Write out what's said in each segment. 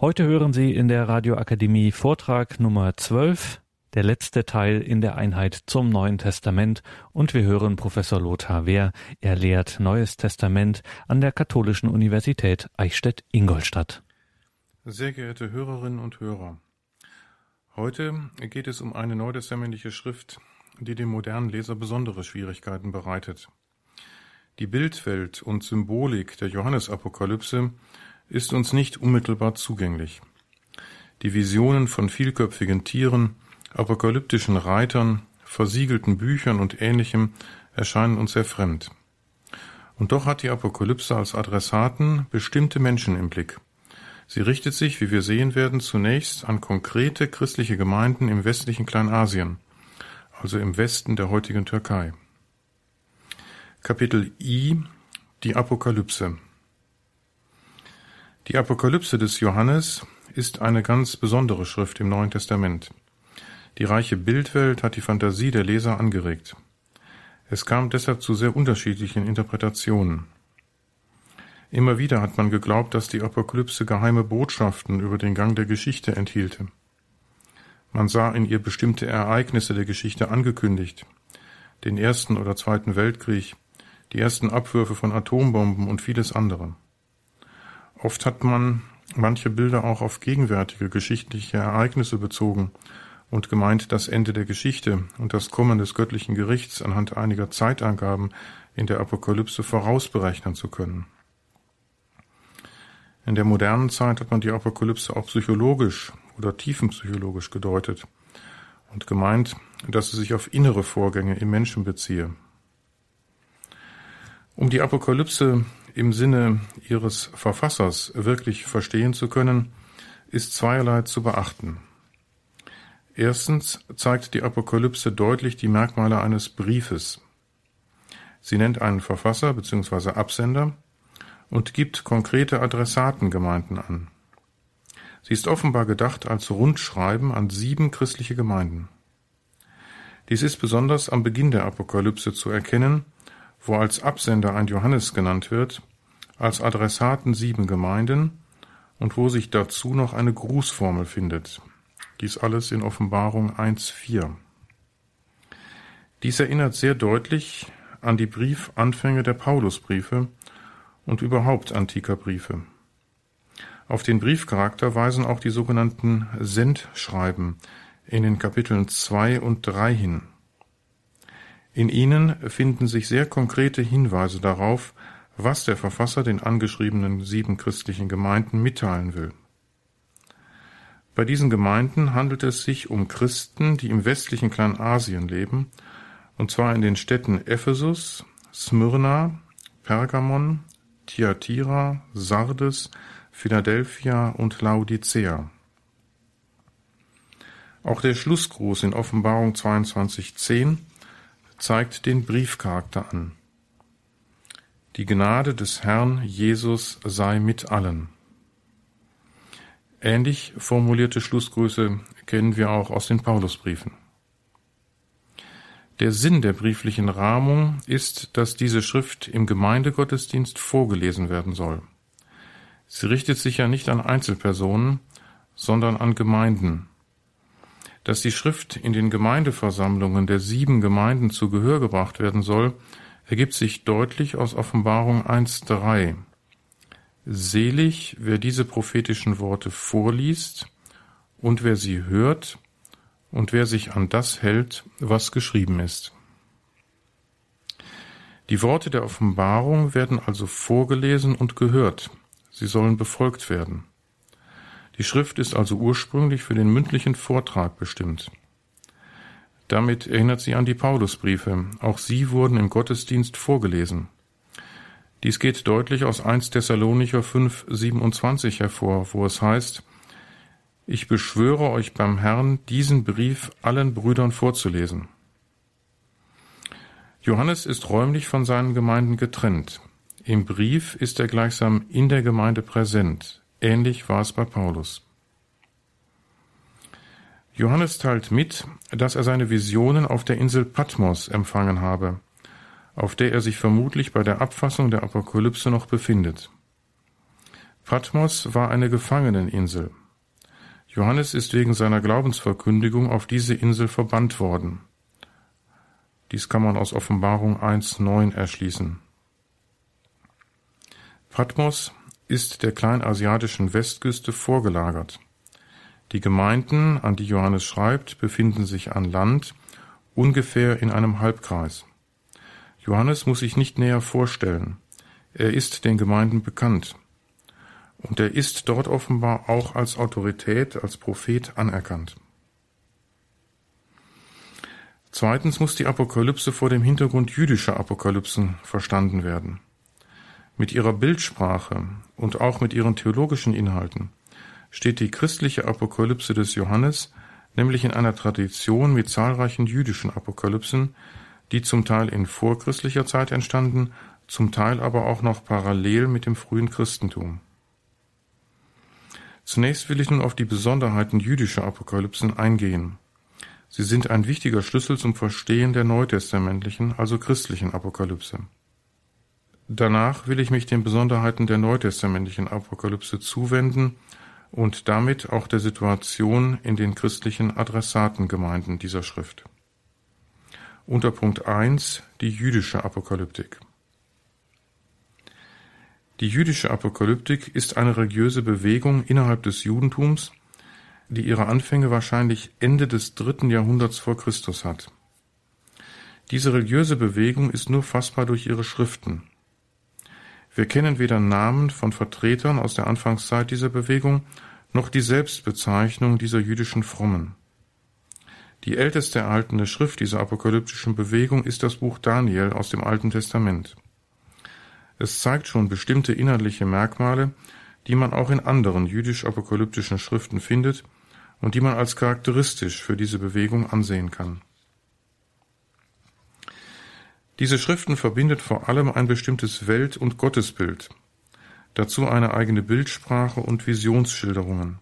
Heute hören Sie in der Radioakademie Vortrag Nummer 12, der letzte Teil in der Einheit zum Neuen Testament und wir hören Professor Lothar Wehr. Er lehrt Neues Testament an der Katholischen Universität Eichstätt-Ingolstadt. Sehr geehrte Hörerinnen und Hörer, heute geht es um eine neutestamentliche Schrift, die dem modernen Leser besondere Schwierigkeiten bereitet. Die Bildwelt und Symbolik der Johannesapokalypse ist uns nicht unmittelbar zugänglich. Die Visionen von vielköpfigen Tieren, apokalyptischen Reitern, versiegelten Büchern und ähnlichem erscheinen uns sehr fremd. Und doch hat die Apokalypse als Adressaten bestimmte Menschen im Blick. Sie richtet sich, wie wir sehen werden, zunächst an konkrete christliche Gemeinden im westlichen Kleinasien, also im Westen der heutigen Türkei. Kapitel I Die Apokalypse die Apokalypse des Johannes ist eine ganz besondere Schrift im Neuen Testament. Die reiche Bildwelt hat die Fantasie der Leser angeregt. Es kam deshalb zu sehr unterschiedlichen Interpretationen. Immer wieder hat man geglaubt, dass die Apokalypse geheime Botschaften über den Gang der Geschichte enthielte. Man sah in ihr bestimmte Ereignisse der Geschichte angekündigt, den Ersten oder Zweiten Weltkrieg, die ersten Abwürfe von Atombomben und vieles andere. Oft hat man manche Bilder auch auf gegenwärtige geschichtliche Ereignisse bezogen und gemeint, das Ende der Geschichte und das Kommen des göttlichen Gerichts anhand einiger Zeitangaben in der Apokalypse vorausberechnen zu können. In der modernen Zeit hat man die Apokalypse auch psychologisch oder tiefenpsychologisch gedeutet und gemeint, dass sie sich auf innere Vorgänge im Menschen beziehe. Um die Apokalypse im Sinne ihres Verfassers wirklich verstehen zu können, ist zweierlei zu beachten. Erstens zeigt die Apokalypse deutlich die Merkmale eines Briefes. Sie nennt einen Verfasser bzw. Absender und gibt konkrete Adressatengemeinden an. Sie ist offenbar gedacht als Rundschreiben an sieben christliche Gemeinden. Dies ist besonders am Beginn der Apokalypse zu erkennen, wo als Absender ein Johannes genannt wird, als Adressaten sieben Gemeinden und wo sich dazu noch eine Grußformel findet. Dies alles in Offenbarung 1.4. Dies erinnert sehr deutlich an die Briefanfänge der Paulusbriefe und überhaupt antiker Briefe. Auf den Briefcharakter weisen auch die sogenannten Sendschreiben in den Kapiteln 2 und 3 hin. In ihnen finden sich sehr konkrete Hinweise darauf, was der Verfasser den angeschriebenen sieben christlichen Gemeinden mitteilen will. Bei diesen Gemeinden handelt es sich um Christen, die im westlichen Kleinasien leben, und zwar in den Städten Ephesus, Smyrna, Pergamon, Thyatira, Sardes, Philadelphia und Laodicea. Auch der Schlussgruß in Offenbarung 22.10 zeigt den Briefcharakter an. Die Gnade des Herrn Jesus sei mit allen. Ähnlich formulierte Schlussgrüße kennen wir auch aus den Paulusbriefen. Der Sinn der brieflichen Rahmung ist, dass diese Schrift im Gemeindegottesdienst vorgelesen werden soll. Sie richtet sich ja nicht an Einzelpersonen, sondern an Gemeinden, dass die Schrift in den Gemeindeversammlungen der sieben Gemeinden zu Gehör gebracht werden soll, ergibt sich deutlich aus Offenbarung 1.3. Selig, wer diese prophetischen Worte vorliest und wer sie hört und wer sich an das hält, was geschrieben ist. Die Worte der Offenbarung werden also vorgelesen und gehört. Sie sollen befolgt werden. Die Schrift ist also ursprünglich für den mündlichen Vortrag bestimmt. Damit erinnert sie an die Paulusbriefe. Auch sie wurden im Gottesdienst vorgelesen. Dies geht deutlich aus 1 Thessalonicher 5, 27 hervor, wo es heißt, ich beschwöre euch beim Herrn, diesen Brief allen Brüdern vorzulesen. Johannes ist räumlich von seinen Gemeinden getrennt. Im Brief ist er gleichsam in der Gemeinde präsent. Ähnlich war es bei Paulus. Johannes teilt mit, dass er seine Visionen auf der Insel Patmos empfangen habe, auf der er sich vermutlich bei der Abfassung der Apokalypse noch befindet. Patmos war eine Gefangeneninsel. Johannes ist wegen seiner Glaubensverkündigung auf diese Insel verbannt worden. Dies kann man aus Offenbarung 1.9 erschließen. Patmos ist der kleinasiatischen Westküste vorgelagert. Die Gemeinden, an die Johannes schreibt, befinden sich an Land, ungefähr in einem Halbkreis. Johannes muss sich nicht näher vorstellen. Er ist den Gemeinden bekannt. Und er ist dort offenbar auch als Autorität, als Prophet anerkannt. Zweitens muss die Apokalypse vor dem Hintergrund jüdischer Apokalypsen verstanden werden. Mit ihrer Bildsprache und auch mit ihren theologischen Inhalten steht die christliche Apokalypse des Johannes nämlich in einer Tradition mit zahlreichen jüdischen Apokalypsen, die zum Teil in vorchristlicher Zeit entstanden, zum Teil aber auch noch parallel mit dem frühen Christentum. Zunächst will ich nun auf die Besonderheiten jüdischer Apokalypsen eingehen. Sie sind ein wichtiger Schlüssel zum Verstehen der neutestamentlichen, also christlichen Apokalypse. Danach will ich mich den Besonderheiten der neutestamentlichen Apokalypse zuwenden und damit auch der Situation in den christlichen Adressatengemeinden dieser Schrift. Unter Punkt 1 die jüdische Apokalyptik. Die jüdische Apokalyptik ist eine religiöse Bewegung innerhalb des Judentums, die ihre Anfänge wahrscheinlich Ende des dritten Jahrhunderts vor Christus hat. Diese religiöse Bewegung ist nur fassbar durch ihre Schriften. Wir kennen weder Namen von Vertretern aus der Anfangszeit dieser Bewegung noch die Selbstbezeichnung dieser jüdischen Frommen. Die älteste erhaltene Schrift dieser apokalyptischen Bewegung ist das Buch Daniel aus dem Alten Testament. Es zeigt schon bestimmte inhaltliche Merkmale, die man auch in anderen jüdisch-apokalyptischen Schriften findet und die man als charakteristisch für diese Bewegung ansehen kann. Diese Schriften verbindet vor allem ein bestimmtes Welt- und Gottesbild, dazu eine eigene Bildsprache und Visionsschilderungen.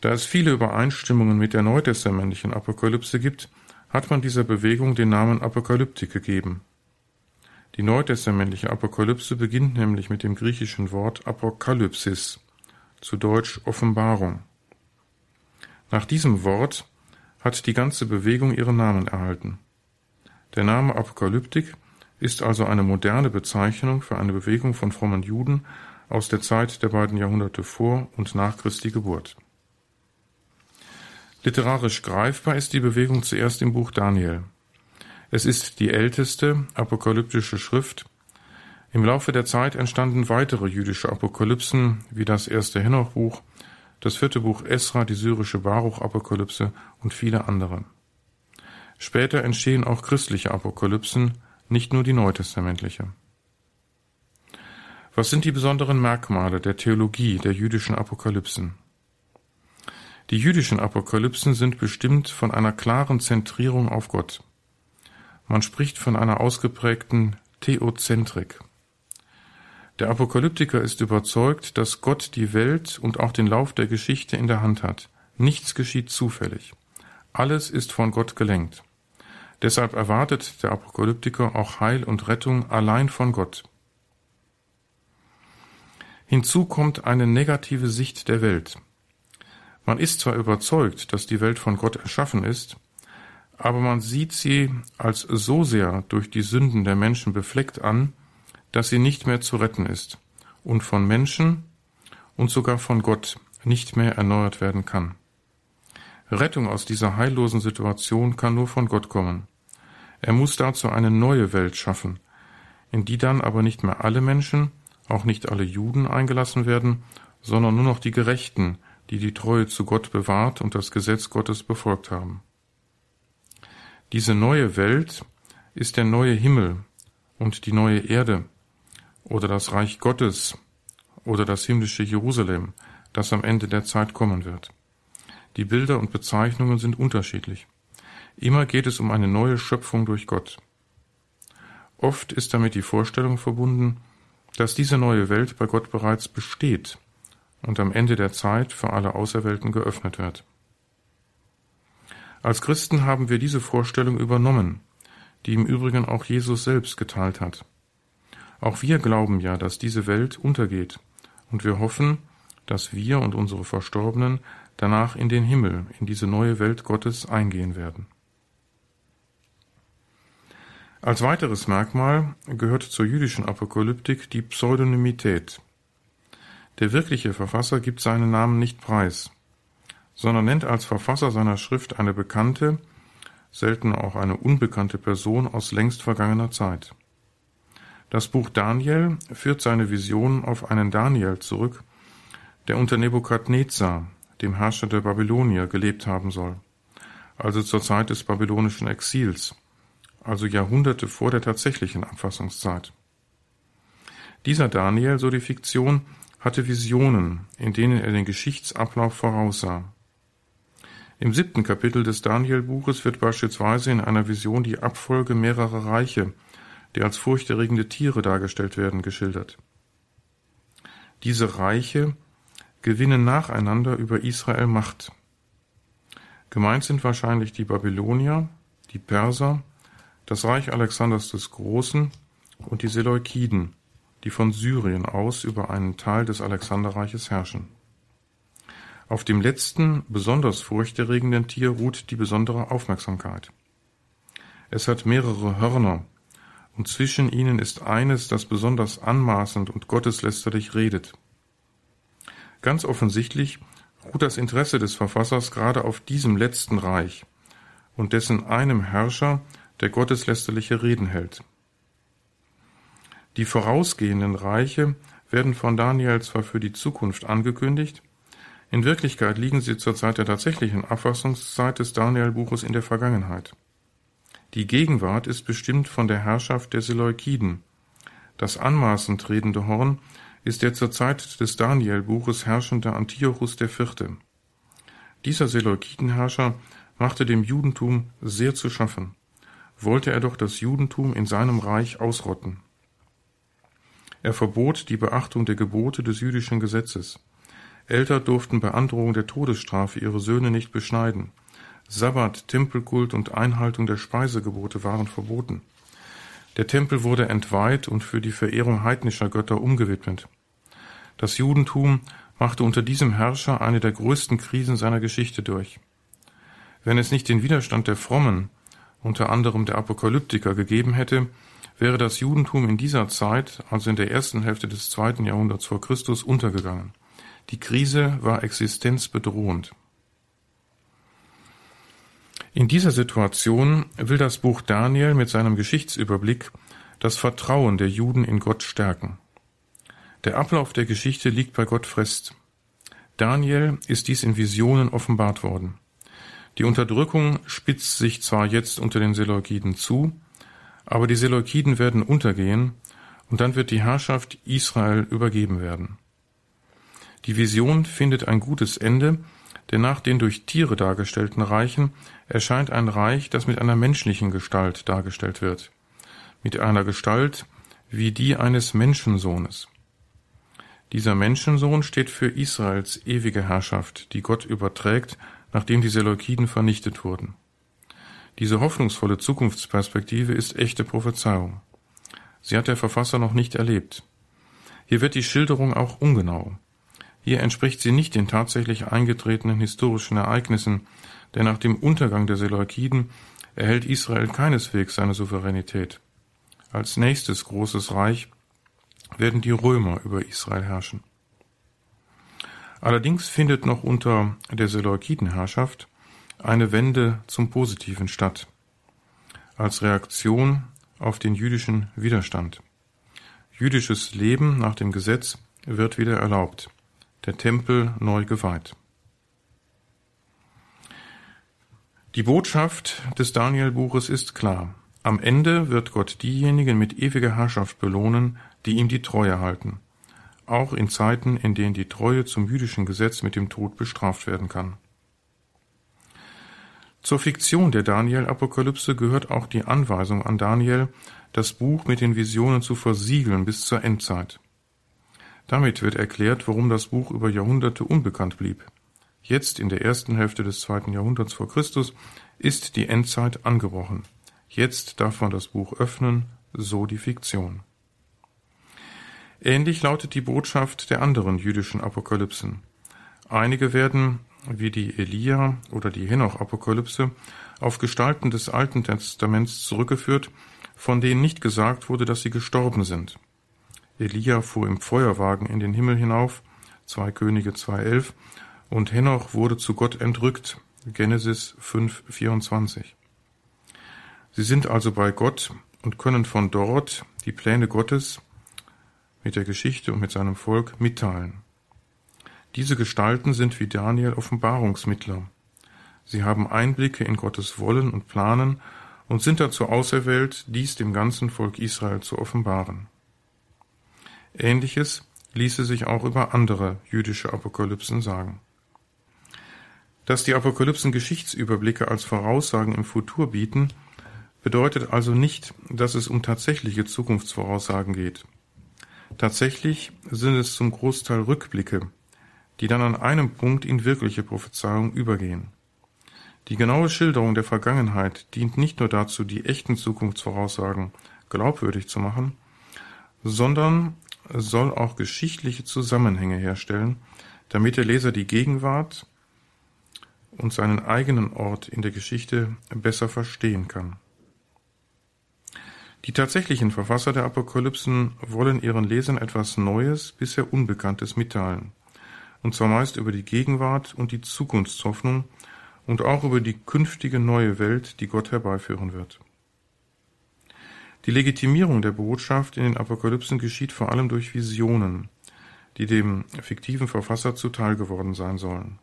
Da es viele Übereinstimmungen mit der neutestamentlichen Apokalypse gibt, hat man dieser Bewegung den Namen Apokalyptik gegeben. Die neutestamentliche Apokalypse beginnt nämlich mit dem griechischen Wort Apokalypsis, zu Deutsch Offenbarung. Nach diesem Wort hat die ganze Bewegung ihren Namen erhalten. Der Name Apokalyptik ist also eine moderne Bezeichnung für eine Bewegung von frommen Juden aus der Zeit der beiden Jahrhunderte vor und nach Christi Geburt. Literarisch greifbar ist die Bewegung zuerst im Buch Daniel. Es ist die älteste apokalyptische Schrift. Im Laufe der Zeit entstanden weitere jüdische Apokalypsen, wie das erste Henoch-Buch, das vierte Buch Esra, die syrische Baruch-Apokalypse und viele andere. Später entstehen auch christliche Apokalypsen, nicht nur die neutestamentliche. Was sind die besonderen Merkmale der Theologie der jüdischen Apokalypsen? Die jüdischen Apokalypsen sind bestimmt von einer klaren Zentrierung auf Gott. Man spricht von einer ausgeprägten Theozentrik. Der Apokalyptiker ist überzeugt, dass Gott die Welt und auch den Lauf der Geschichte in der Hand hat. Nichts geschieht zufällig. Alles ist von Gott gelenkt. Deshalb erwartet der Apokalyptiker auch Heil und Rettung allein von Gott. Hinzu kommt eine negative Sicht der Welt. Man ist zwar überzeugt, dass die Welt von Gott erschaffen ist, aber man sieht sie als so sehr durch die Sünden der Menschen befleckt an, dass sie nicht mehr zu retten ist und von Menschen und sogar von Gott nicht mehr erneuert werden kann. Rettung aus dieser heillosen Situation kann nur von Gott kommen. Er muss dazu eine neue Welt schaffen, in die dann aber nicht mehr alle Menschen, auch nicht alle Juden eingelassen werden, sondern nur noch die Gerechten, die die Treue zu Gott bewahrt und das Gesetz Gottes befolgt haben. Diese neue Welt ist der neue Himmel und die neue Erde oder das Reich Gottes oder das himmlische Jerusalem, das am Ende der Zeit kommen wird. Die Bilder und Bezeichnungen sind unterschiedlich. Immer geht es um eine neue Schöpfung durch Gott. Oft ist damit die Vorstellung verbunden, dass diese neue Welt bei Gott bereits besteht und am Ende der Zeit für alle Auserwählten geöffnet wird. Als Christen haben wir diese Vorstellung übernommen, die im Übrigen auch Jesus selbst geteilt hat. Auch wir glauben ja, dass diese Welt untergeht und wir hoffen, dass wir und unsere Verstorbenen danach in den Himmel, in diese neue Welt Gottes eingehen werden. Als weiteres Merkmal gehört zur jüdischen Apokalyptik die Pseudonymität. Der wirkliche Verfasser gibt seinen Namen nicht preis, sondern nennt als Verfasser seiner Schrift eine bekannte, selten auch eine unbekannte Person aus längst vergangener Zeit. Das Buch Daniel führt seine Vision auf einen Daniel zurück, der unter Nebukadnezar, dem Herrscher der Babylonier, gelebt haben soll, also zur Zeit des babylonischen Exils, also Jahrhunderte vor der tatsächlichen Abfassungszeit. Dieser Daniel, so die Fiktion, hatte Visionen, in denen er den Geschichtsablauf voraussah. Im siebten Kapitel des Daniel-Buches wird beispielsweise in einer Vision die Abfolge mehrerer Reiche, die als furchterregende Tiere dargestellt werden, geschildert. Diese Reiche gewinnen nacheinander über Israel Macht. Gemeint sind wahrscheinlich die Babylonier, die Perser, das Reich Alexanders des Großen und die Seleukiden, die von Syrien aus über einen Teil des Alexanderreiches herrschen. Auf dem letzten, besonders furchterregenden Tier ruht die besondere Aufmerksamkeit. Es hat mehrere Hörner, und zwischen ihnen ist eines, das besonders anmaßend und gotteslästerlich redet. Ganz offensichtlich ruht das Interesse des Verfassers gerade auf diesem letzten Reich und dessen einem Herrscher, der gotteslästerliche Reden hält. Die vorausgehenden Reiche werden von Daniel zwar für die Zukunft angekündigt, in Wirklichkeit liegen sie zur Zeit der tatsächlichen Abfassungszeit des Daniel-Buches in der Vergangenheit. Die Gegenwart ist bestimmt von der Herrschaft der Seleukiden. Das anmaßend redende Horn ist der zur Zeit des Daniel-Buches herrschende Antiochus IV. Dieser Seleukidenherrscher machte dem Judentum sehr zu schaffen, wollte er doch das Judentum in seinem Reich ausrotten. Er verbot die Beachtung der Gebote des jüdischen Gesetzes. Eltern durften bei Androhung der Todesstrafe ihre Söhne nicht beschneiden. Sabbat, Tempelkult und Einhaltung der Speisegebote waren verboten. Der Tempel wurde entweiht und für die Verehrung heidnischer Götter umgewidmet. Das Judentum machte unter diesem Herrscher eine der größten Krisen seiner Geschichte durch. Wenn es nicht den Widerstand der Frommen, unter anderem der Apokalyptiker, gegeben hätte, wäre das Judentum in dieser Zeit, also in der ersten Hälfte des zweiten Jahrhunderts vor Christus, untergegangen. Die Krise war existenzbedrohend. In dieser Situation will das Buch Daniel mit seinem Geschichtsüberblick das Vertrauen der Juden in Gott stärken. Der Ablauf der Geschichte liegt bei Gott fest. Daniel ist dies in Visionen offenbart worden. Die Unterdrückung spitzt sich zwar jetzt unter den Seleukiden zu, aber die Seleukiden werden untergehen und dann wird die Herrschaft Israel übergeben werden. Die Vision findet ein gutes Ende, denn nach den durch Tiere dargestellten Reichen erscheint ein Reich, das mit einer menschlichen Gestalt dargestellt wird, mit einer Gestalt wie die eines Menschensohnes. Dieser Menschensohn steht für Israels ewige Herrschaft, die Gott überträgt, nachdem die Seleukiden vernichtet wurden. Diese hoffnungsvolle Zukunftsperspektive ist echte Prophezeiung. Sie hat der Verfasser noch nicht erlebt. Hier wird die Schilderung auch ungenau. Hier entspricht sie nicht den tatsächlich eingetretenen historischen Ereignissen, denn nach dem Untergang der Seleukiden erhält Israel keineswegs seine Souveränität. Als nächstes großes Reich werden die Römer über Israel herrschen. Allerdings findet noch unter der Seleukidenherrschaft eine Wende zum Positiven statt, als Reaktion auf den jüdischen Widerstand. Jüdisches Leben nach dem Gesetz wird wieder erlaubt der Tempel neu geweiht. Die Botschaft des Daniel-Buches ist klar. Am Ende wird Gott diejenigen mit ewiger Herrschaft belohnen, die ihm die Treue halten, auch in Zeiten, in denen die Treue zum jüdischen Gesetz mit dem Tod bestraft werden kann. Zur Fiktion der Daniel-Apokalypse gehört auch die Anweisung an Daniel, das Buch mit den Visionen zu versiegeln bis zur Endzeit. Damit wird erklärt, warum das Buch über Jahrhunderte unbekannt blieb. Jetzt, in der ersten Hälfte des zweiten Jahrhunderts vor Christus, ist die Endzeit angebrochen. Jetzt darf man das Buch öffnen, so die Fiktion. Ähnlich lautet die Botschaft der anderen jüdischen Apokalypsen. Einige werden, wie die Elia oder die Henoch-Apokalypse, auf Gestalten des Alten Testaments zurückgeführt, von denen nicht gesagt wurde, dass sie gestorben sind. Elia fuhr im Feuerwagen in den Himmel hinauf, 2 Könige 2,11, und Henoch wurde zu Gott entrückt, Genesis 5, 24. Sie sind also bei Gott und können von dort die Pläne Gottes mit der Geschichte und mit seinem Volk mitteilen. Diese Gestalten sind wie Daniel Offenbarungsmittler. Sie haben Einblicke in Gottes Wollen und Planen und sind dazu auserwählt, dies dem ganzen Volk Israel zu offenbaren. Ähnliches ließe sich auch über andere jüdische Apokalypsen sagen. Dass die Apokalypsen Geschichtsüberblicke als Voraussagen im Futur bieten, bedeutet also nicht, dass es um tatsächliche Zukunftsvoraussagen geht. Tatsächlich sind es zum Großteil Rückblicke, die dann an einem Punkt in wirkliche Prophezeiung übergehen. Die genaue Schilderung der Vergangenheit dient nicht nur dazu, die echten Zukunftsvoraussagen glaubwürdig zu machen, sondern soll auch geschichtliche Zusammenhänge herstellen, damit der Leser die Gegenwart und seinen eigenen Ort in der Geschichte besser verstehen kann. Die tatsächlichen Verfasser der Apokalypsen wollen ihren Lesern etwas Neues, bisher Unbekanntes mitteilen, und zwar meist über die Gegenwart und die Zukunftshoffnung und auch über die künftige neue Welt, die Gott herbeiführen wird. Die Legitimierung der Botschaft in den Apokalypsen geschieht vor allem durch Visionen, die dem fiktiven Verfasser zuteil geworden sein sollen.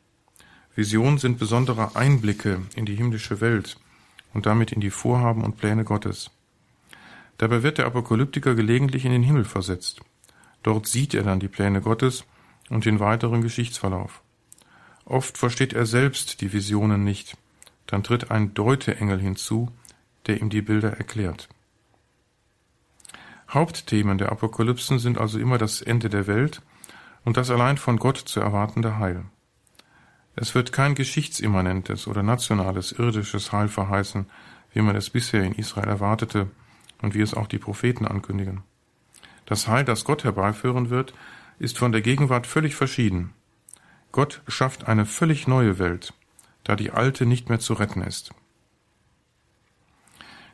Visionen sind besondere Einblicke in die himmlische Welt und damit in die Vorhaben und Pläne Gottes. Dabei wird der Apokalyptiker gelegentlich in den Himmel versetzt. Dort sieht er dann die Pläne Gottes und den weiteren Geschichtsverlauf. Oft versteht er selbst die Visionen nicht. Dann tritt ein Deuteengel hinzu, der ihm die Bilder erklärt. Hauptthemen der Apokalypsen sind also immer das Ende der Welt und das allein von Gott zu erwartende Heil. Es wird kein geschichtsimmanentes oder nationales irdisches Heil verheißen, wie man es bisher in Israel erwartete und wie es auch die Propheten ankündigen. Das Heil, das Gott herbeiführen wird, ist von der Gegenwart völlig verschieden. Gott schafft eine völlig neue Welt, da die alte nicht mehr zu retten ist.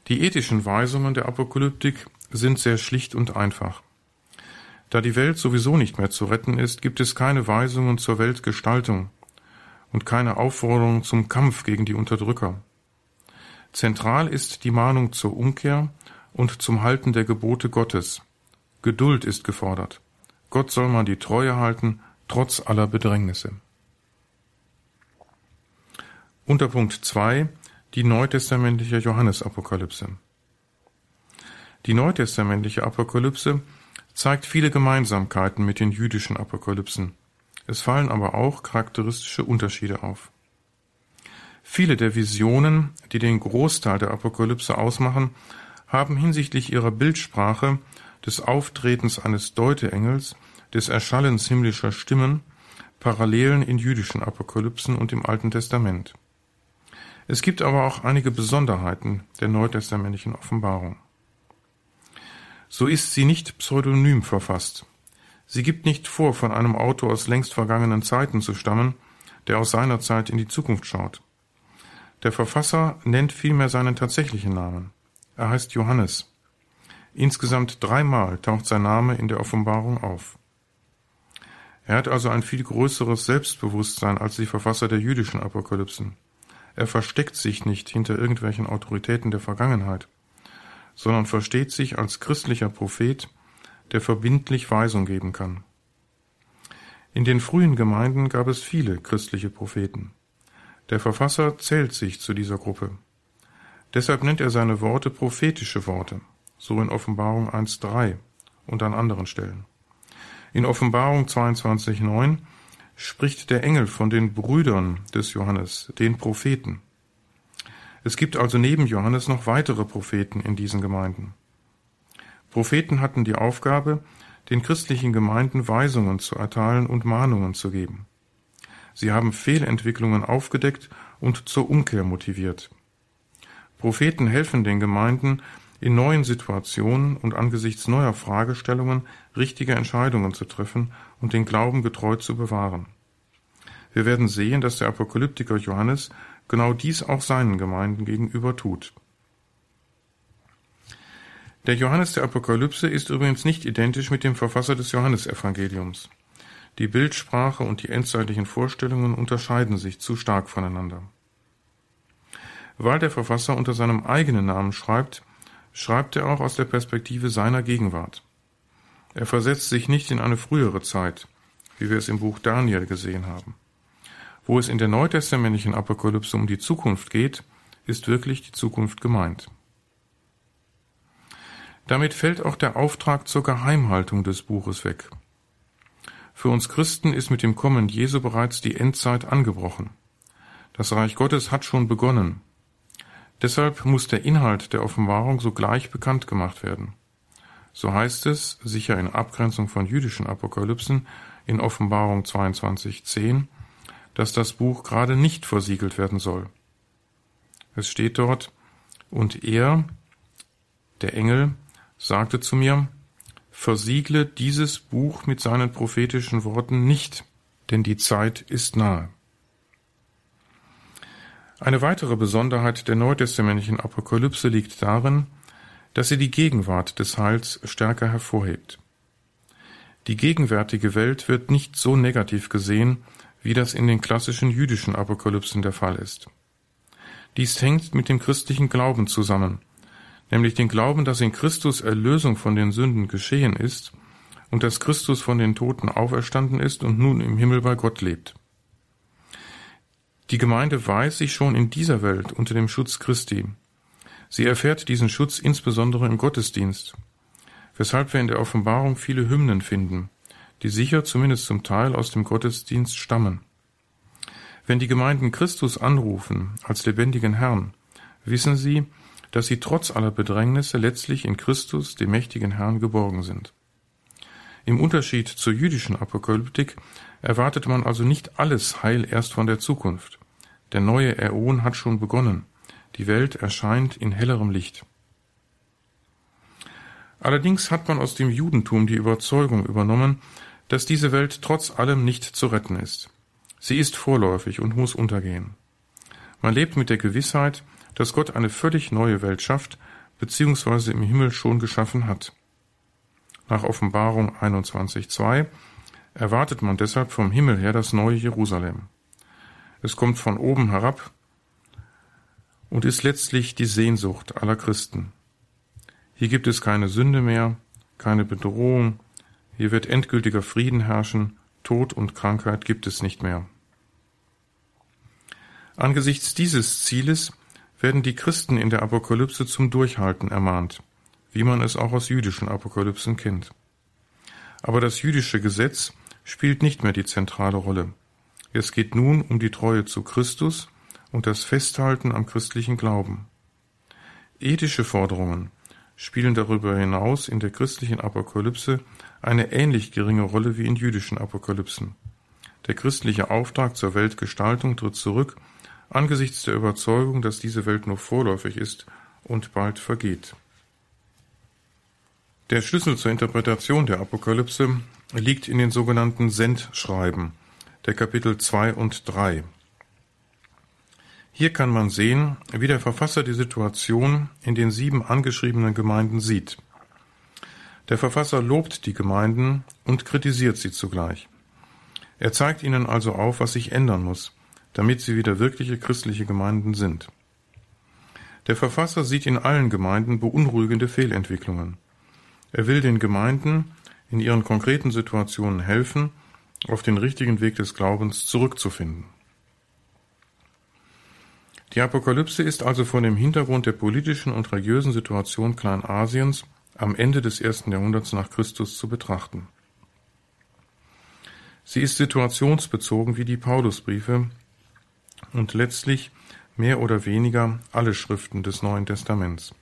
Die ethischen Weisungen der Apokalyptik sind sehr schlicht und einfach. Da die Welt sowieso nicht mehr zu retten ist, gibt es keine Weisungen zur Weltgestaltung, und keine Aufforderung zum Kampf gegen die Unterdrücker. Zentral ist die Mahnung zur Umkehr und zum Halten der Gebote Gottes. Geduld ist gefordert. Gott soll man die Treue halten, trotz aller Bedrängnisse. Unterpunkt 2 Die neutestamentliche Johannesapokalypse. Die neutestamentliche Apokalypse zeigt viele Gemeinsamkeiten mit den jüdischen Apokalypsen. Es fallen aber auch charakteristische Unterschiede auf. Viele der Visionen, die den Großteil der Apokalypse ausmachen, haben hinsichtlich ihrer Bildsprache, des Auftretens eines Deuteengels, des Erschallens himmlischer Stimmen, Parallelen in jüdischen Apokalypsen und im Alten Testament. Es gibt aber auch einige Besonderheiten der neutestamentlichen Offenbarung. So ist sie nicht pseudonym verfasst, Sie gibt nicht vor, von einem Autor aus längst vergangenen Zeiten zu stammen, der aus seiner Zeit in die Zukunft schaut. Der Verfasser nennt vielmehr seinen tatsächlichen Namen. Er heißt Johannes. Insgesamt dreimal taucht sein Name in der Offenbarung auf. Er hat also ein viel größeres Selbstbewusstsein als die Verfasser der jüdischen Apokalypsen. Er versteckt sich nicht hinter irgendwelchen Autoritäten der Vergangenheit, sondern versteht sich als christlicher Prophet, der verbindlich Weisung geben kann. In den frühen Gemeinden gab es viele christliche Propheten. Der Verfasser zählt sich zu dieser Gruppe. Deshalb nennt er seine Worte prophetische Worte, so in Offenbarung 1.3 und an anderen Stellen. In Offenbarung 22.9 spricht der Engel von den Brüdern des Johannes, den Propheten. Es gibt also neben Johannes noch weitere Propheten in diesen Gemeinden. Propheten hatten die Aufgabe, den christlichen Gemeinden Weisungen zu erteilen und Mahnungen zu geben. Sie haben Fehlentwicklungen aufgedeckt und zur Umkehr motiviert. Propheten helfen den Gemeinden, in neuen Situationen und angesichts neuer Fragestellungen richtige Entscheidungen zu treffen und den Glauben getreu zu bewahren. Wir werden sehen, dass der Apokalyptiker Johannes genau dies auch seinen Gemeinden gegenüber tut. Der Johannes der Apokalypse ist übrigens nicht identisch mit dem Verfasser des Johannesevangeliums. Die Bildsprache und die endzeitlichen Vorstellungen unterscheiden sich zu stark voneinander. Weil der Verfasser unter seinem eigenen Namen schreibt, schreibt er auch aus der Perspektive seiner Gegenwart. Er versetzt sich nicht in eine frühere Zeit, wie wir es im Buch Daniel gesehen haben. Wo es in der neutestamentlichen Apokalypse um die Zukunft geht, ist wirklich die Zukunft gemeint. Damit fällt auch der Auftrag zur Geheimhaltung des Buches weg. Für uns Christen ist mit dem Kommen Jesu bereits die Endzeit angebrochen. Das Reich Gottes hat schon begonnen. Deshalb muss der Inhalt der Offenbarung sogleich bekannt gemacht werden. So heißt es, sicher in Abgrenzung von jüdischen Apokalypsen, in Offenbarung 22.10, dass das Buch gerade nicht versiegelt werden soll. Es steht dort, und er, der Engel, sagte zu mir, versiegle dieses Buch mit seinen prophetischen Worten nicht, denn die Zeit ist nahe. Eine weitere Besonderheit der neutestamentlichen Apokalypse liegt darin, dass sie die Gegenwart des Heils stärker hervorhebt. Die gegenwärtige Welt wird nicht so negativ gesehen, wie das in den klassischen jüdischen Apokalypsen der Fall ist. Dies hängt mit dem christlichen Glauben zusammen, nämlich den Glauben, dass in Christus Erlösung von den Sünden geschehen ist und dass Christus von den Toten auferstanden ist und nun im Himmel bei Gott lebt. Die Gemeinde weiß sich schon in dieser Welt unter dem Schutz Christi. Sie erfährt diesen Schutz insbesondere im Gottesdienst, weshalb wir in der Offenbarung viele Hymnen finden, die sicher zumindest zum Teil aus dem Gottesdienst stammen. Wenn die Gemeinden Christus anrufen als lebendigen Herrn, wissen sie, dass sie trotz aller Bedrängnisse letztlich in Christus, dem mächtigen Herrn, geborgen sind. Im Unterschied zur jüdischen Apokalyptik erwartet man also nicht alles Heil erst von der Zukunft. Der neue Äon hat schon begonnen. Die Welt erscheint in hellerem Licht. Allerdings hat man aus dem Judentum die Überzeugung übernommen, dass diese Welt trotz allem nicht zu retten ist. Sie ist vorläufig und muss untergehen. Man lebt mit der Gewissheit, dass Gott eine völlig neue Welt schafft, beziehungsweise im Himmel schon geschaffen hat. Nach Offenbarung 21.2 erwartet man deshalb vom Himmel her das neue Jerusalem. Es kommt von oben herab und ist letztlich die Sehnsucht aller Christen. Hier gibt es keine Sünde mehr, keine Bedrohung, hier wird endgültiger Frieden herrschen, Tod und Krankheit gibt es nicht mehr. Angesichts dieses Zieles werden die Christen in der Apokalypse zum Durchhalten ermahnt, wie man es auch aus jüdischen Apokalypsen kennt. Aber das jüdische Gesetz spielt nicht mehr die zentrale Rolle. Es geht nun um die Treue zu Christus und das Festhalten am christlichen Glauben. Ethische Forderungen spielen darüber hinaus in der christlichen Apokalypse eine ähnlich geringe Rolle wie in jüdischen Apokalypsen. Der christliche Auftrag zur Weltgestaltung tritt zurück angesichts der Überzeugung, dass diese Welt nur vorläufig ist und bald vergeht. Der Schlüssel zur Interpretation der Apokalypse liegt in den sogenannten Sendschreiben der Kapitel 2 und 3. Hier kann man sehen, wie der Verfasser die Situation in den sieben angeschriebenen Gemeinden sieht. Der Verfasser lobt die Gemeinden und kritisiert sie zugleich. Er zeigt ihnen also auf, was sich ändern muss, damit sie wieder wirkliche christliche Gemeinden sind. Der Verfasser sieht in allen Gemeinden beunruhigende Fehlentwicklungen. Er will den Gemeinden in ihren konkreten Situationen helfen, auf den richtigen Weg des Glaubens zurückzufinden. Die Apokalypse ist also vor dem Hintergrund der politischen und religiösen Situation Kleinasiens am Ende des ersten Jahrhunderts nach Christus zu betrachten. Sie ist situationsbezogen wie die Paulusbriefe und letztlich mehr oder weniger alle Schriften des Neuen Testaments.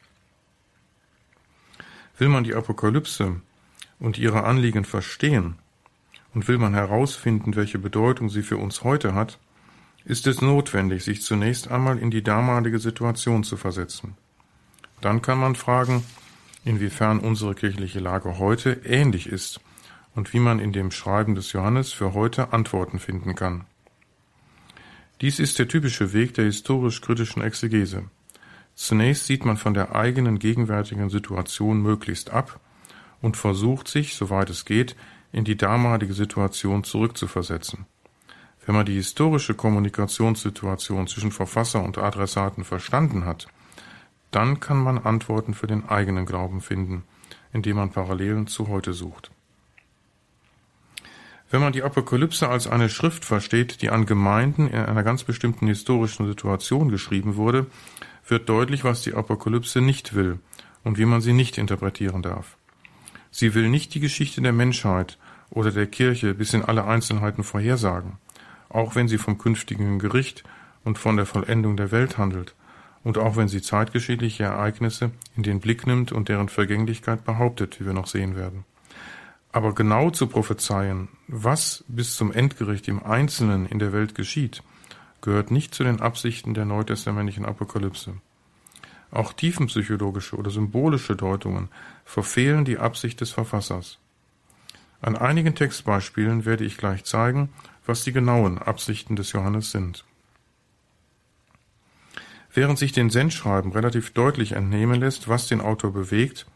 Will man die Apokalypse und ihre Anliegen verstehen und will man herausfinden, welche Bedeutung sie für uns heute hat, ist es notwendig, sich zunächst einmal in die damalige Situation zu versetzen. Dann kann man fragen, inwiefern unsere kirchliche Lage heute ähnlich ist und wie man in dem Schreiben des Johannes für heute Antworten finden kann. Dies ist der typische Weg der historisch-kritischen Exegese. Zunächst sieht man von der eigenen gegenwärtigen Situation möglichst ab und versucht sich, soweit es geht, in die damalige Situation zurückzuversetzen. Wenn man die historische Kommunikationssituation zwischen Verfasser und Adressaten verstanden hat, dann kann man Antworten für den eigenen Glauben finden, indem man Parallelen zu heute sucht. Wenn man die Apokalypse als eine Schrift versteht, die an Gemeinden in einer ganz bestimmten historischen Situation geschrieben wurde, wird deutlich, was die Apokalypse nicht will und wie man sie nicht interpretieren darf. Sie will nicht die Geschichte der Menschheit oder der Kirche bis in alle Einzelheiten vorhersagen, auch wenn sie vom künftigen Gericht und von der Vollendung der Welt handelt, und auch wenn sie zeitgeschichtliche Ereignisse in den Blick nimmt und deren Vergänglichkeit behauptet, wie wir noch sehen werden. Aber genau zu prophezeien, was bis zum Endgericht im Einzelnen in der Welt geschieht, gehört nicht zu den Absichten der neutestamentlichen Apokalypse. Auch tiefenpsychologische oder symbolische Deutungen verfehlen die Absicht des Verfassers. An einigen Textbeispielen werde ich gleich zeigen, was die genauen Absichten des Johannes sind. Während sich den Sendschreiben relativ deutlich entnehmen lässt, was den Autor bewegt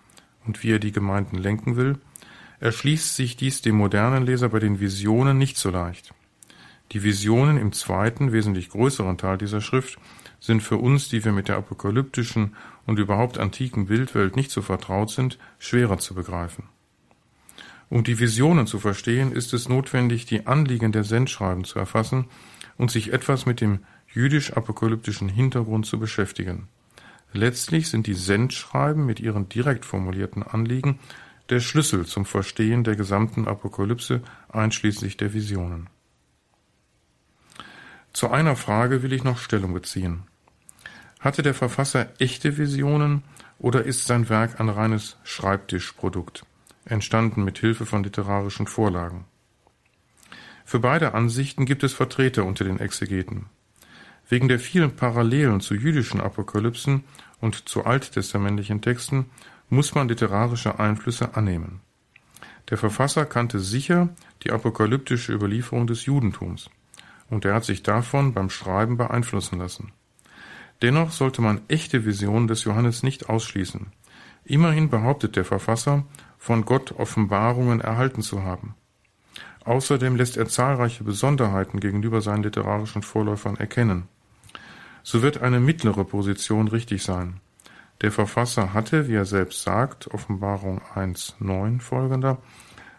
und wie er die Gemeinden lenken will, erschließt sich dies dem modernen Leser bei den Visionen nicht so leicht. Die Visionen im zweiten, wesentlich größeren Teil dieser Schrift sind für uns, die wir mit der apokalyptischen und überhaupt antiken Bildwelt nicht so vertraut sind, schwerer zu begreifen. Um die Visionen zu verstehen, ist es notwendig, die Anliegen der Sendschreiben zu erfassen und sich etwas mit dem jüdisch-apokalyptischen Hintergrund zu beschäftigen. Letztlich sind die Sendschreiben mit ihren direkt formulierten Anliegen der Schlüssel zum Verstehen der gesamten Apokalypse einschließlich der Visionen. Zu einer Frage will ich noch Stellung beziehen. Hatte der Verfasser echte Visionen oder ist sein Werk ein reines Schreibtischprodukt, entstanden mit Hilfe von literarischen Vorlagen? Für beide Ansichten gibt es Vertreter unter den Exegeten. Wegen der vielen Parallelen zu jüdischen Apokalypsen und zu alttestamentlichen Texten muss man literarische Einflüsse annehmen. Der Verfasser kannte sicher die apokalyptische Überlieferung des Judentums und er hat sich davon beim Schreiben beeinflussen lassen. Dennoch sollte man echte Visionen des Johannes nicht ausschließen. Immerhin behauptet der Verfasser, von Gott Offenbarungen erhalten zu haben. Außerdem lässt er zahlreiche Besonderheiten gegenüber seinen literarischen Vorläufern erkennen. So wird eine mittlere Position richtig sein. Der Verfasser hatte, wie er selbst sagt, Offenbarung 1.9 folgender,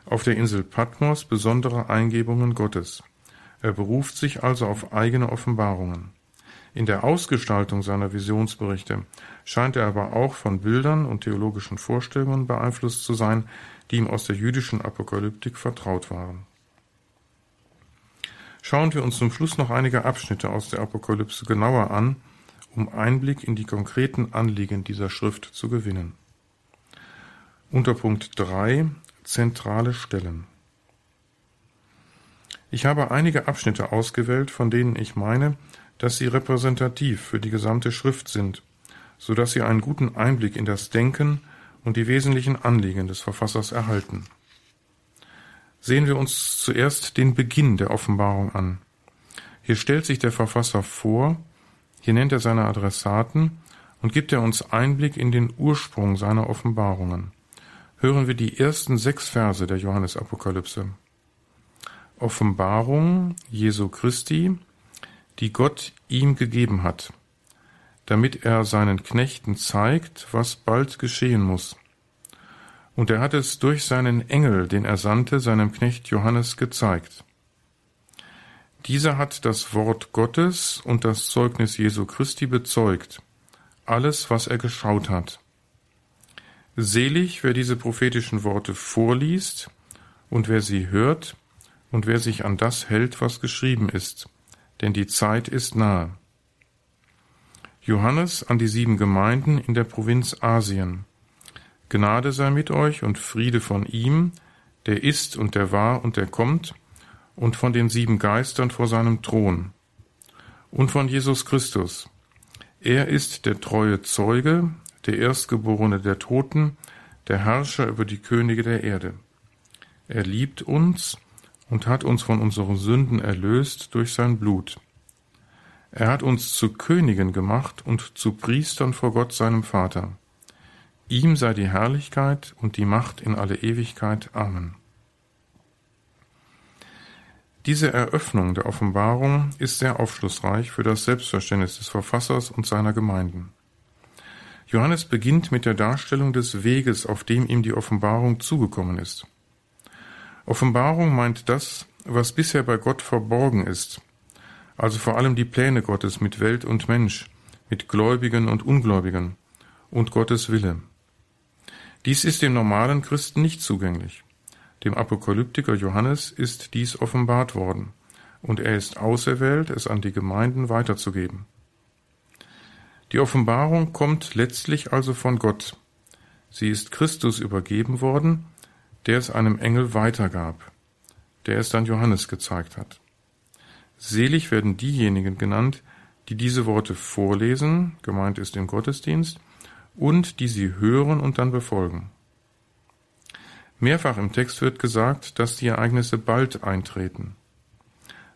auf der Insel Patmos besondere Eingebungen Gottes. Er beruft sich also auf eigene Offenbarungen. In der Ausgestaltung seiner Visionsberichte scheint er aber auch von Bildern und theologischen Vorstellungen beeinflusst zu sein, die ihm aus der jüdischen Apokalyptik vertraut waren. Schauen wir uns zum Schluss noch einige Abschnitte aus der Apokalypse genauer an, um Einblick in die konkreten Anliegen dieser Schrift zu gewinnen. Unter Punkt 3 Zentrale Stellen. Ich habe einige Abschnitte ausgewählt, von denen ich meine, dass sie repräsentativ für die gesamte Schrift sind, so dass sie einen guten Einblick in das Denken und die wesentlichen Anliegen des Verfassers erhalten. Sehen wir uns zuerst den Beginn der Offenbarung an. Hier stellt sich der Verfasser vor, hier nennt er seine Adressaten und gibt er uns Einblick in den Ursprung seiner Offenbarungen. Hören wir die ersten sechs Verse der Johannesapokalypse. Offenbarung Jesu Christi, die Gott ihm gegeben hat, damit er seinen Knechten zeigt, was bald geschehen muss. Und er hat es durch seinen Engel, den er sandte, seinem Knecht Johannes gezeigt. Dieser hat das Wort Gottes und das Zeugnis Jesu Christi bezeugt, alles, was er geschaut hat. Selig, wer diese prophetischen Worte vorliest und wer sie hört und wer sich an das hält, was geschrieben ist, denn die Zeit ist nahe. Johannes an die sieben Gemeinden in der Provinz Asien. Gnade sei mit euch und Friede von ihm, der ist und der war und der kommt, und von den sieben Geistern vor seinem Thron, und von Jesus Christus. Er ist der treue Zeuge, der Erstgeborene der Toten, der Herrscher über die Könige der Erde. Er liebt uns und hat uns von unseren Sünden erlöst durch sein Blut. Er hat uns zu Königen gemacht und zu Priestern vor Gott seinem Vater. Ihm sei die Herrlichkeit und die Macht in alle Ewigkeit. Amen. Diese Eröffnung der Offenbarung ist sehr aufschlussreich für das Selbstverständnis des Verfassers und seiner Gemeinden. Johannes beginnt mit der Darstellung des Weges, auf dem ihm die Offenbarung zugekommen ist. Offenbarung meint das, was bisher bei Gott verborgen ist, also vor allem die Pläne Gottes mit Welt und Mensch, mit Gläubigen und Ungläubigen und Gottes Wille. Dies ist dem normalen Christen nicht zugänglich. Dem Apokalyptiker Johannes ist dies offenbart worden, und er ist auserwählt, es an die Gemeinden weiterzugeben. Die Offenbarung kommt letztlich also von Gott. Sie ist Christus übergeben worden, der es einem Engel weitergab, der es dann Johannes gezeigt hat. Selig werden diejenigen genannt, die diese Worte vorlesen, gemeint ist im Gottesdienst, und die sie hören und dann befolgen. Mehrfach im Text wird gesagt, dass die Ereignisse bald eintreten.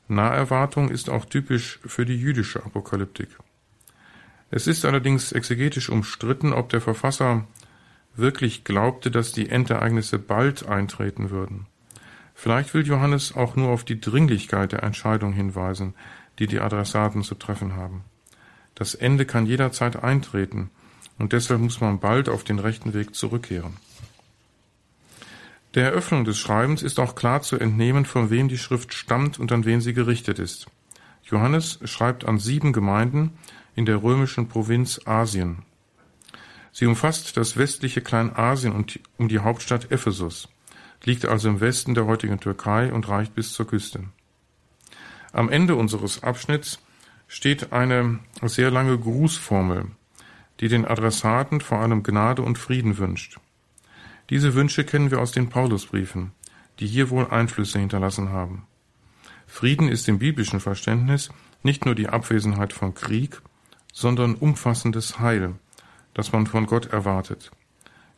Naherwartung ist auch typisch für die jüdische Apokalyptik. Es ist allerdings exegetisch umstritten, ob der Verfasser wirklich glaubte, dass die Endereignisse bald eintreten würden. Vielleicht will Johannes auch nur auf die Dringlichkeit der Entscheidung hinweisen, die die Adressaten zu treffen haben. Das Ende kann jederzeit eintreten, und deshalb muss man bald auf den rechten Weg zurückkehren. Der Eröffnung des Schreibens ist auch klar zu entnehmen, von wem die Schrift stammt und an wen sie gerichtet ist. Johannes schreibt an sieben Gemeinden in der römischen Provinz Asien. Sie umfasst das westliche Kleinasien und um die Hauptstadt Ephesus, liegt also im Westen der heutigen Türkei und reicht bis zur Küste. Am Ende unseres Abschnitts steht eine sehr lange Grußformel, die den Adressaten vor allem Gnade und Frieden wünscht. Diese Wünsche kennen wir aus den Paulusbriefen, die hier wohl Einflüsse hinterlassen haben. Frieden ist im biblischen Verständnis nicht nur die Abwesenheit von Krieg, sondern umfassendes Heil, das man von Gott erwartet.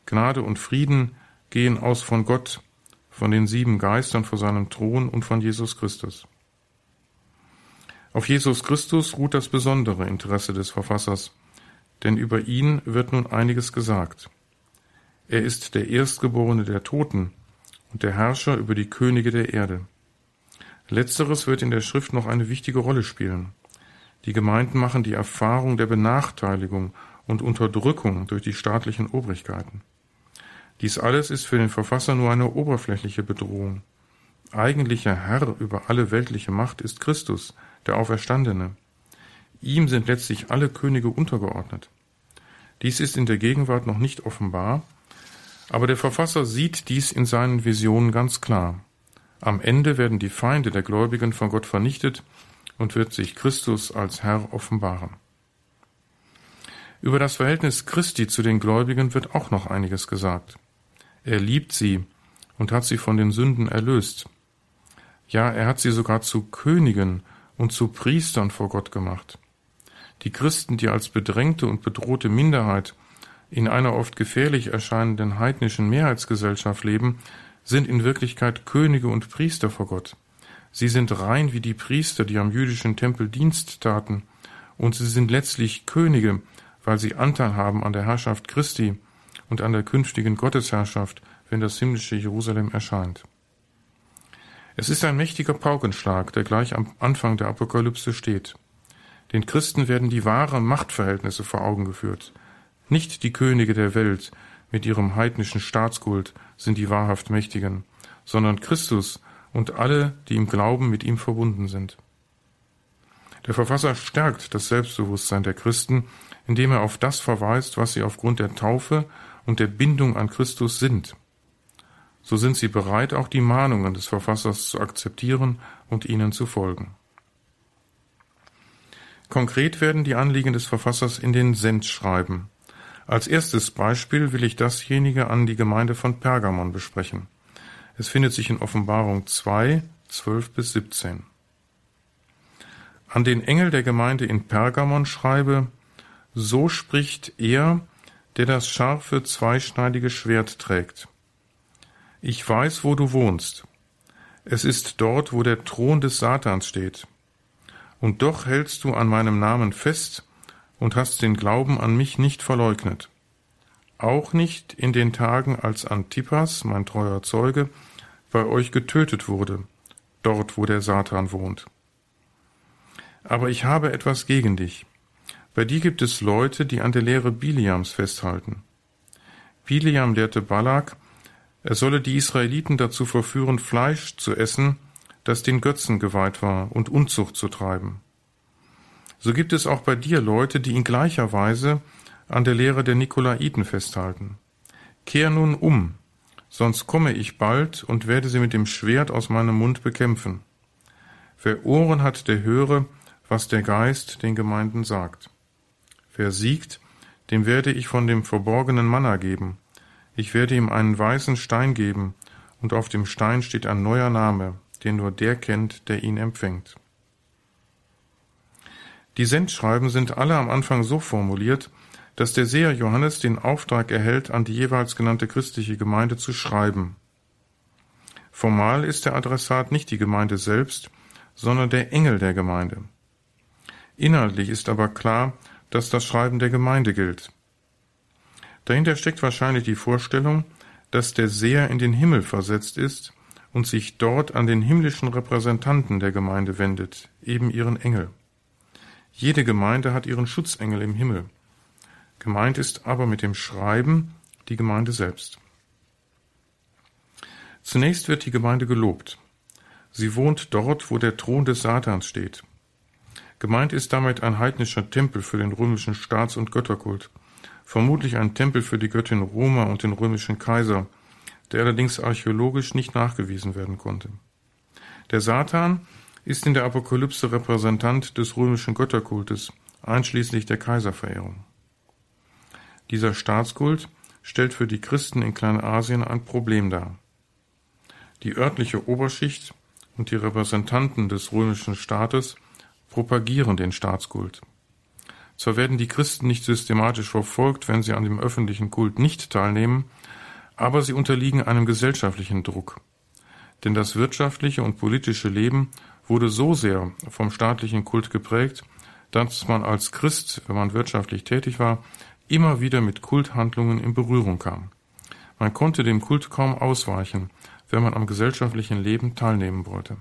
Gnade und Frieden gehen aus von Gott, von den sieben Geistern vor seinem Thron und von Jesus Christus. Auf Jesus Christus ruht das besondere Interesse des Verfassers, denn über ihn wird nun einiges gesagt. Er ist der Erstgeborene der Toten und der Herrscher über die Könige der Erde. Letzteres wird in der Schrift noch eine wichtige Rolle spielen. Die Gemeinden machen die Erfahrung der Benachteiligung und Unterdrückung durch die staatlichen Obrigkeiten. Dies alles ist für den Verfasser nur eine oberflächliche Bedrohung. Eigentlicher Herr über alle weltliche Macht ist Christus, der Auferstandene. Ihm sind letztlich alle Könige untergeordnet. Dies ist in der Gegenwart noch nicht offenbar, aber der Verfasser sieht dies in seinen Visionen ganz klar. Am Ende werden die Feinde der Gläubigen von Gott vernichtet und wird sich Christus als Herr offenbaren. Über das Verhältnis Christi zu den Gläubigen wird auch noch einiges gesagt. Er liebt sie und hat sie von den Sünden erlöst. Ja, er hat sie sogar zu Königen und zu Priestern vor Gott gemacht. Die Christen, die als bedrängte und bedrohte Minderheit in einer oft gefährlich erscheinenden heidnischen Mehrheitsgesellschaft leben, sind in Wirklichkeit Könige und Priester vor Gott. Sie sind rein wie die Priester, die am jüdischen Tempel Dienst taten, und sie sind letztlich Könige, weil sie Anteil haben an der Herrschaft Christi und an der künftigen Gottesherrschaft, wenn das himmlische Jerusalem erscheint. Es ist ein mächtiger Paukenschlag, der gleich am Anfang der Apokalypse steht. Den Christen werden die wahren Machtverhältnisse vor Augen geführt. Nicht die Könige der Welt mit ihrem heidnischen Staatskult sind die wahrhaft Mächtigen, sondern Christus und alle, die im Glauben mit ihm verbunden sind. Der Verfasser stärkt das Selbstbewusstsein der Christen, indem er auf das verweist, was sie aufgrund der Taufe und der Bindung an Christus sind. So sind sie bereit, auch die Mahnungen des Verfassers zu akzeptieren und ihnen zu folgen. Konkret werden die Anliegen des Verfassers in den Sendschreiben, als erstes Beispiel will ich dasjenige an die Gemeinde von Pergamon besprechen. Es findet sich in Offenbarung 2, 12 bis 17. An den Engel der Gemeinde in Pergamon schreibe, so spricht er, der das scharfe, zweischneidige Schwert trägt. Ich weiß, wo du wohnst. Es ist dort, wo der Thron des Satans steht. Und doch hältst du an meinem Namen fest und hast den Glauben an mich nicht verleugnet. Auch nicht in den Tagen, als Antipas, mein treuer Zeuge, bei euch getötet wurde, dort wo der Satan wohnt. Aber ich habe etwas gegen dich. Bei dir gibt es Leute, die an der Lehre Biliams festhalten. Biliam lehrte Balak, er solle die Israeliten dazu verführen, Fleisch zu essen, das den Götzen geweiht war, und Unzucht zu treiben. So gibt es auch bei dir Leute, die in gleicher Weise an der Lehre der Nikolaiten festhalten. Kehr nun um, sonst komme ich bald und werde sie mit dem Schwert aus meinem Mund bekämpfen. Wer Ohren hat, der höre, was der Geist den Gemeinden sagt. Wer siegt, dem werde ich von dem verborgenen Manna geben. Ich werde ihm einen weißen Stein geben, und auf dem Stein steht ein neuer Name, den nur der kennt, der ihn empfängt. Die Sendschreiben sind alle am Anfang so formuliert, dass der Seher Johannes den Auftrag erhält, an die jeweils genannte christliche Gemeinde zu schreiben. Formal ist der Adressat nicht die Gemeinde selbst, sondern der Engel der Gemeinde. Inhaltlich ist aber klar, dass das Schreiben der Gemeinde gilt. Dahinter steckt wahrscheinlich die Vorstellung, dass der Seher in den Himmel versetzt ist und sich dort an den himmlischen Repräsentanten der Gemeinde wendet, eben ihren Engel. Jede Gemeinde hat ihren Schutzengel im Himmel. Gemeint ist aber mit dem Schreiben die Gemeinde selbst. Zunächst wird die Gemeinde gelobt. Sie wohnt dort, wo der Thron des Satans steht. Gemeint ist damit ein heidnischer Tempel für den römischen Staats- und Götterkult, vermutlich ein Tempel für die Göttin Roma und den römischen Kaiser, der allerdings archäologisch nicht nachgewiesen werden konnte. Der Satan ist in der Apokalypse Repräsentant des römischen Götterkultes, einschließlich der Kaiserverehrung. Dieser Staatskult stellt für die Christen in Kleinasien ein Problem dar. Die örtliche Oberschicht und die Repräsentanten des römischen Staates propagieren den Staatskult. Zwar werden die Christen nicht systematisch verfolgt, wenn sie an dem öffentlichen Kult nicht teilnehmen, aber sie unterliegen einem gesellschaftlichen Druck. Denn das wirtschaftliche und politische Leben wurde so sehr vom staatlichen Kult geprägt, dass man als Christ, wenn man wirtschaftlich tätig war, immer wieder mit Kulthandlungen in Berührung kam. Man konnte dem Kult kaum ausweichen, wenn man am gesellschaftlichen Leben teilnehmen wollte.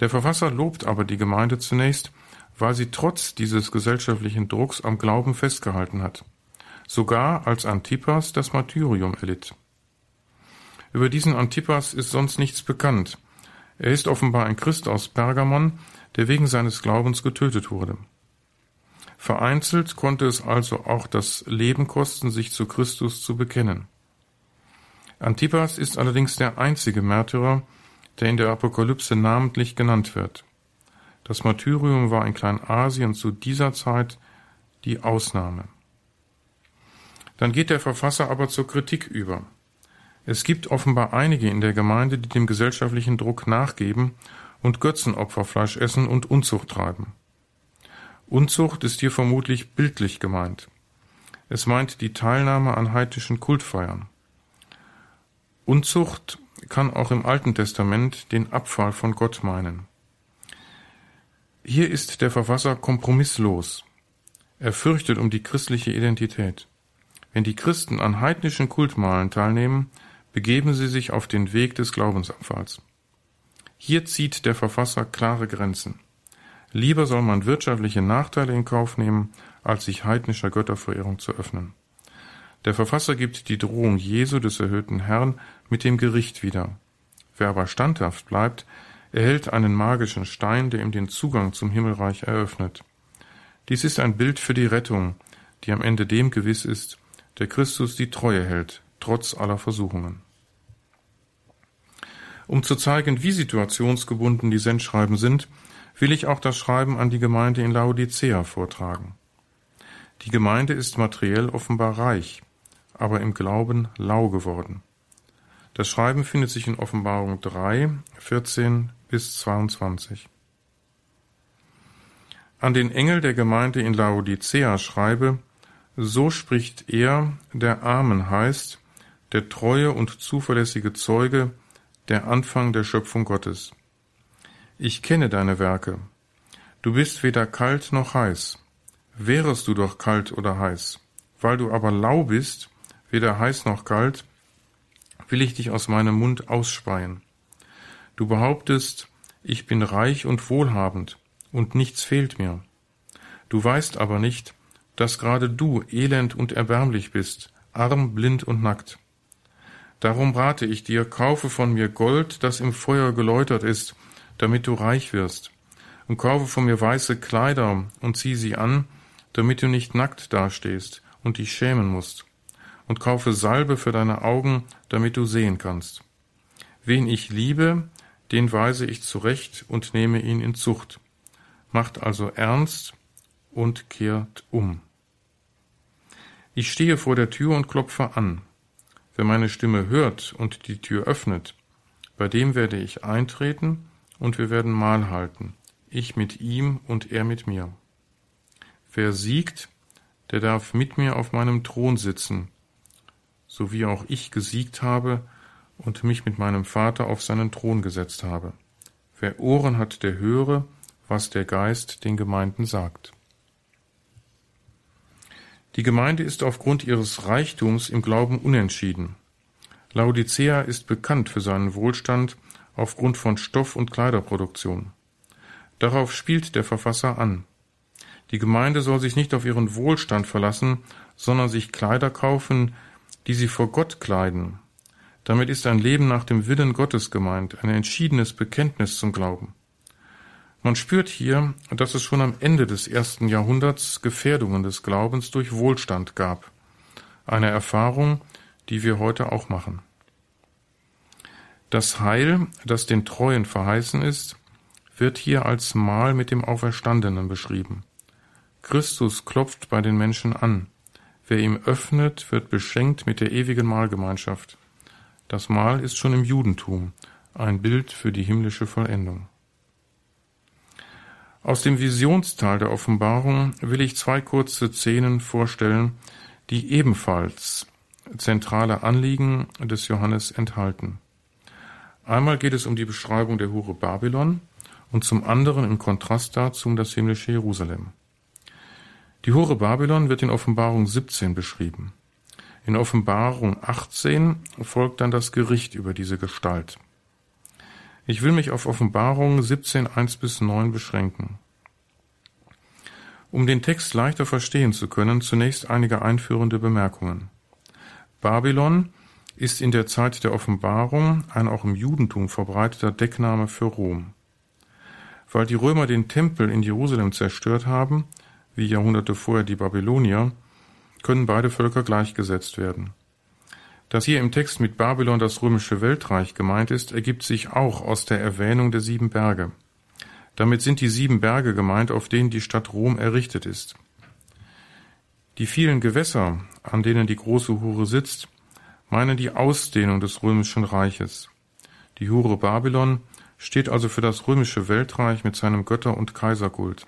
Der Verfasser lobt aber die Gemeinde zunächst, weil sie trotz dieses gesellschaftlichen Drucks am Glauben festgehalten hat, sogar als Antipas das Martyrium erlitt. Über diesen Antipas ist sonst nichts bekannt. Er ist offenbar ein Christ aus Pergamon, der wegen seines Glaubens getötet wurde. Vereinzelt konnte es also auch das Leben kosten, sich zu Christus zu bekennen. Antipas ist allerdings der einzige Märtyrer, der in der Apokalypse namentlich genannt wird. Das Martyrium war in Kleinasien zu dieser Zeit die Ausnahme. Dann geht der Verfasser aber zur Kritik über. Es gibt offenbar einige in der Gemeinde, die dem gesellschaftlichen Druck nachgeben und Götzenopferfleisch essen und Unzucht treiben. Unzucht ist hier vermutlich bildlich gemeint. Es meint die Teilnahme an heidnischen Kultfeiern. Unzucht kann auch im Alten Testament den Abfall von Gott meinen. Hier ist der Verfasser kompromisslos. Er fürchtet um die christliche Identität. Wenn die Christen an heidnischen Kultmalen teilnehmen, begeben sie sich auf den Weg des Glaubensabfalls. Hier zieht der Verfasser klare Grenzen. Lieber soll man wirtschaftliche Nachteile in Kauf nehmen, als sich heidnischer Götterverehrung zu öffnen. Der Verfasser gibt die Drohung Jesu des erhöhten Herrn mit dem Gericht wieder. Wer aber standhaft bleibt, erhält einen magischen Stein, der ihm den Zugang zum Himmelreich eröffnet. Dies ist ein Bild für die Rettung, die am Ende dem gewiss ist, der Christus die Treue hält, trotz aller Versuchungen. Um zu zeigen, wie situationsgebunden die Sendschreiben sind, will ich auch das Schreiben an die Gemeinde in Laodicea vortragen. Die Gemeinde ist materiell offenbar reich, aber im Glauben lau geworden. Das Schreiben findet sich in Offenbarung 3, 14 bis 22. An den Engel der Gemeinde in Laodicea schreibe, So spricht er, der Amen heißt, der treue und zuverlässige Zeuge, der Anfang der Schöpfung Gottes. Ich kenne deine Werke. Du bist weder kalt noch heiß. Wärest du doch kalt oder heiß. Weil du aber lau bist, weder heiß noch kalt, will ich dich aus meinem Mund ausspeien. Du behauptest, ich bin reich und wohlhabend, und nichts fehlt mir. Du weißt aber nicht, dass gerade du elend und erbärmlich bist, arm, blind und nackt. Darum rate ich dir, kaufe von mir Gold, das im Feuer geläutert ist, damit du reich wirst, und kaufe von mir weiße Kleider und zieh sie an, damit du nicht nackt dastehst und dich schämen musst, und kaufe Salbe für deine Augen, damit du sehen kannst. Wen ich liebe, den weise ich zurecht und nehme ihn in Zucht. Macht also ernst und kehrt um. Ich stehe vor der Tür und klopfe an. Wer meine Stimme hört und die Tür öffnet, bei dem werde ich eintreten und wir werden Mahl halten, ich mit ihm und er mit mir. Wer siegt, der darf mit mir auf meinem Thron sitzen, so wie auch ich gesiegt habe und mich mit meinem Vater auf seinen Thron gesetzt habe. Wer Ohren hat, der höre, was der Geist den Gemeinden sagt. Die Gemeinde ist aufgrund ihres Reichtums im Glauben unentschieden. Laodicea ist bekannt für seinen Wohlstand aufgrund von Stoff- und Kleiderproduktion. Darauf spielt der Verfasser an. Die Gemeinde soll sich nicht auf ihren Wohlstand verlassen, sondern sich Kleider kaufen, die sie vor Gott kleiden. Damit ist ein Leben nach dem Willen Gottes gemeint, ein entschiedenes Bekenntnis zum Glauben. Man spürt hier, dass es schon am Ende des ersten Jahrhunderts Gefährdungen des Glaubens durch Wohlstand gab. Eine Erfahrung, die wir heute auch machen. Das Heil, das den Treuen verheißen ist, wird hier als Mahl mit dem Auferstandenen beschrieben. Christus klopft bei den Menschen an. Wer ihm öffnet, wird beschenkt mit der ewigen Mahlgemeinschaft. Das Mahl ist schon im Judentum ein Bild für die himmlische Vollendung. Aus dem Visionsteil der Offenbarung will ich zwei kurze Szenen vorstellen, die ebenfalls zentrale Anliegen des Johannes enthalten. Einmal geht es um die Beschreibung der Hure Babylon und zum anderen im Kontrast dazu um das himmlische Jerusalem. Die Hure Babylon wird in Offenbarung 17 beschrieben. In Offenbarung 18 folgt dann das Gericht über diese Gestalt. Ich will mich auf Offenbarung 17, 1 bis 9 beschränken. Um den Text leichter verstehen zu können, zunächst einige einführende Bemerkungen. Babylon ist in der Zeit der Offenbarung ein auch im Judentum verbreiteter Deckname für Rom. Weil die Römer den Tempel in Jerusalem zerstört haben, wie Jahrhunderte vorher die Babylonier, können beide Völker gleichgesetzt werden. Dass hier im Text mit Babylon das römische Weltreich gemeint ist, ergibt sich auch aus der Erwähnung der sieben Berge. Damit sind die sieben Berge gemeint, auf denen die Stadt Rom errichtet ist. Die vielen Gewässer, an denen die große Hure sitzt, meinen die Ausdehnung des römischen Reiches. Die Hure Babylon steht also für das römische Weltreich mit seinem Götter- und Kaiserkult.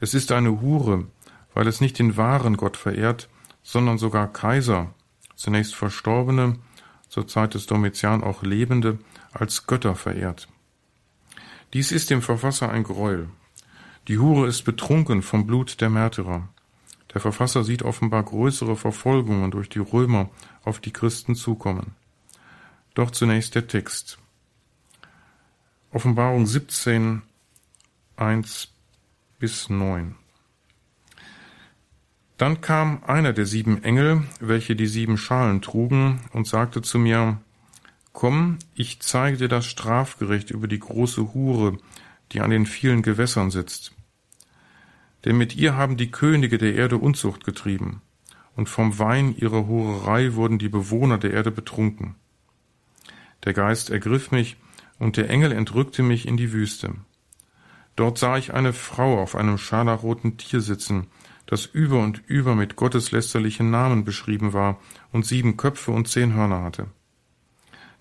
Es ist eine Hure, weil es nicht den wahren Gott verehrt, sondern sogar Kaiser zunächst Verstorbene, zur Zeit des Domitian auch Lebende, als Götter verehrt. Dies ist dem Verfasser ein Gräuel. Die Hure ist betrunken vom Blut der Märtyrer. Der Verfasser sieht offenbar größere Verfolgungen durch die Römer auf die Christen zukommen. Doch zunächst der Text. Offenbarung 17, 1 bis 9. Dann kam einer der sieben Engel, welche die sieben Schalen trugen, und sagte zu mir, Komm, ich zeige dir das Strafgericht über die große Hure, die an den vielen Gewässern sitzt. Denn mit ihr haben die Könige der Erde Unzucht getrieben, und vom Wein ihrer Hurerei wurden die Bewohner der Erde betrunken. Der Geist ergriff mich, und der Engel entrückte mich in die Wüste. Dort sah ich eine Frau auf einem scharlachroten Tier sitzen, das über und über mit gotteslästerlichen Namen beschrieben war und sieben Köpfe und zehn Hörner hatte.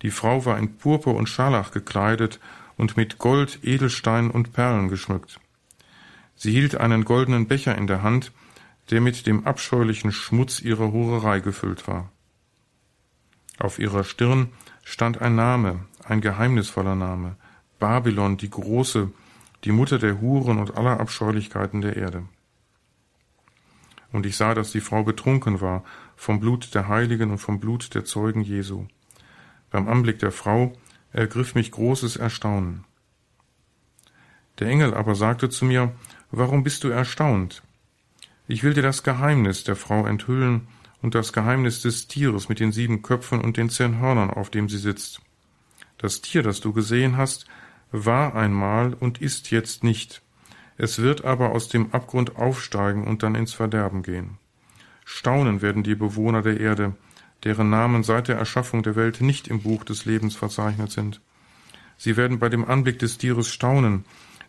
Die Frau war in Purpur und Scharlach gekleidet und mit Gold, Edelstein und Perlen geschmückt. Sie hielt einen goldenen Becher in der Hand, der mit dem abscheulichen Schmutz ihrer Hurerei gefüllt war. Auf ihrer Stirn stand ein Name, ein geheimnisvoller Name, Babylon, die große, die Mutter der Huren und aller Abscheulichkeiten der Erde. Und ich sah, dass die Frau betrunken war vom Blut der Heiligen und vom Blut der Zeugen Jesu. Beim Anblick der Frau ergriff mich großes Erstaunen. Der Engel aber sagte zu mir, Warum bist du erstaunt? Ich will dir das Geheimnis der Frau enthüllen und das Geheimnis des Tieres mit den sieben Köpfen und den zehn Hörnern, auf dem sie sitzt. Das Tier, das du gesehen hast, war einmal und ist jetzt nicht. Es wird aber aus dem Abgrund aufsteigen und dann ins Verderben gehen. Staunen werden die Bewohner der Erde, deren Namen seit der Erschaffung der Welt nicht im Buch des Lebens verzeichnet sind. Sie werden bei dem Anblick des Tieres staunen,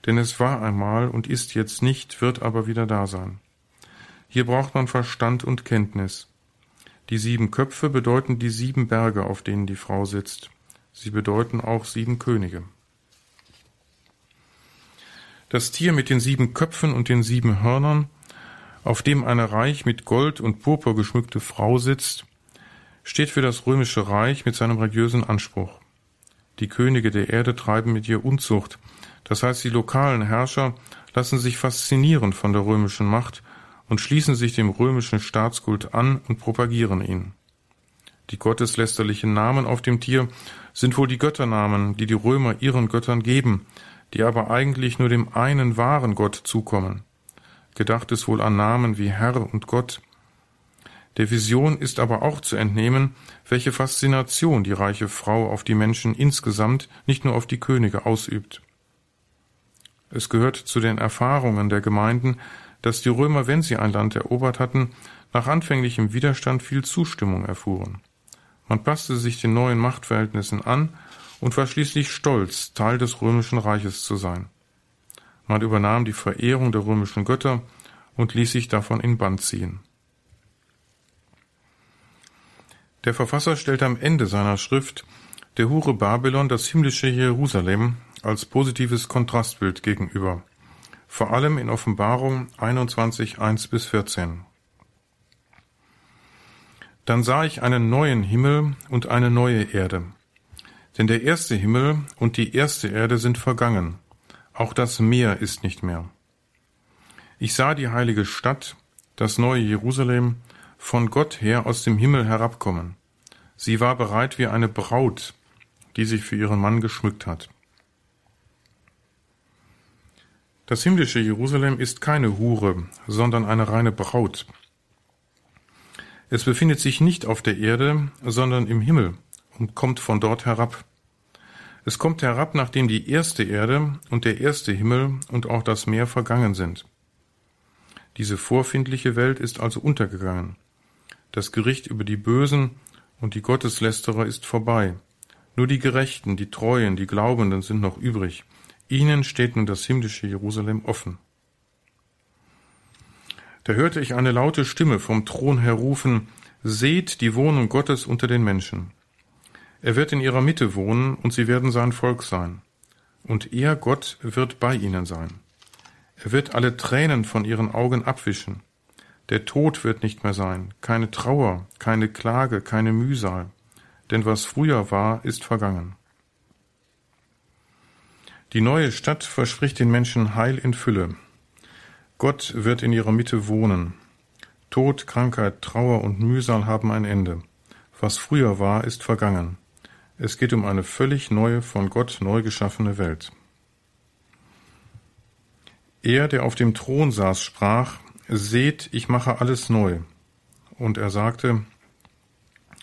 denn es war einmal und ist jetzt nicht, wird aber wieder da sein. Hier braucht man Verstand und Kenntnis. Die sieben Köpfe bedeuten die sieben Berge, auf denen die Frau sitzt. Sie bedeuten auch sieben Könige. Das Tier mit den sieben Köpfen und den sieben Hörnern, auf dem eine reich mit Gold und Purpur geschmückte Frau sitzt, steht für das römische Reich mit seinem religiösen Anspruch. Die Könige der Erde treiben mit ihr Unzucht, das heißt die lokalen Herrscher lassen sich faszinieren von der römischen Macht und schließen sich dem römischen Staatskult an und propagieren ihn. Die gotteslästerlichen Namen auf dem Tier sind wohl die Götternamen, die die Römer ihren Göttern geben, die aber eigentlich nur dem einen wahren Gott zukommen. Gedacht ist wohl an Namen wie Herr und Gott. Der Vision ist aber auch zu entnehmen, welche Faszination die reiche Frau auf die Menschen insgesamt, nicht nur auf die Könige ausübt. Es gehört zu den Erfahrungen der Gemeinden, dass die Römer, wenn sie ein Land erobert hatten, nach anfänglichem Widerstand viel Zustimmung erfuhren. Man passte sich den neuen Machtverhältnissen an und war schließlich stolz, Teil des römischen Reiches zu sein. Man übernahm die Verehrung der römischen Götter und ließ sich davon in Band ziehen. Der Verfasser stellt am Ende seiner Schrift der Hure Babylon das himmlische Jerusalem als positives Kontrastbild gegenüber vor allem in Offenbarung 21, 1 bis 14. Dann sah ich einen neuen Himmel und eine neue Erde. Denn der erste Himmel und die erste Erde sind vergangen, auch das Meer ist nicht mehr. Ich sah die heilige Stadt, das neue Jerusalem, von Gott her aus dem Himmel herabkommen. Sie war bereit wie eine Braut, die sich für ihren Mann geschmückt hat. Das himmlische Jerusalem ist keine Hure, sondern eine reine Braut. Es befindet sich nicht auf der Erde, sondern im Himmel und kommt von dort herab. Es kommt herab, nachdem die erste Erde und der erste Himmel und auch das Meer vergangen sind. Diese vorfindliche Welt ist also untergegangen. Das Gericht über die Bösen und die Gotteslästerer ist vorbei. Nur die Gerechten, die Treuen, die Glaubenden sind noch übrig. Ihnen steht nun das himmlische Jerusalem offen. Da hörte ich eine laute Stimme vom Thron her rufen, Seht die Wohnung Gottes unter den Menschen. Er wird in ihrer Mitte wohnen, und sie werden sein Volk sein. Und er, Gott, wird bei ihnen sein. Er wird alle Tränen von ihren Augen abwischen. Der Tod wird nicht mehr sein, keine Trauer, keine Klage, keine Mühsal. Denn was früher war, ist vergangen. Die neue Stadt verspricht den Menschen Heil in Fülle. Gott wird in ihrer Mitte wohnen. Tod, Krankheit, Trauer und Mühsal haben ein Ende. Was früher war, ist vergangen. Es geht um eine völlig neue, von Gott neu geschaffene Welt. Er, der auf dem Thron saß, sprach, Seht, ich mache alles neu. Und er sagte,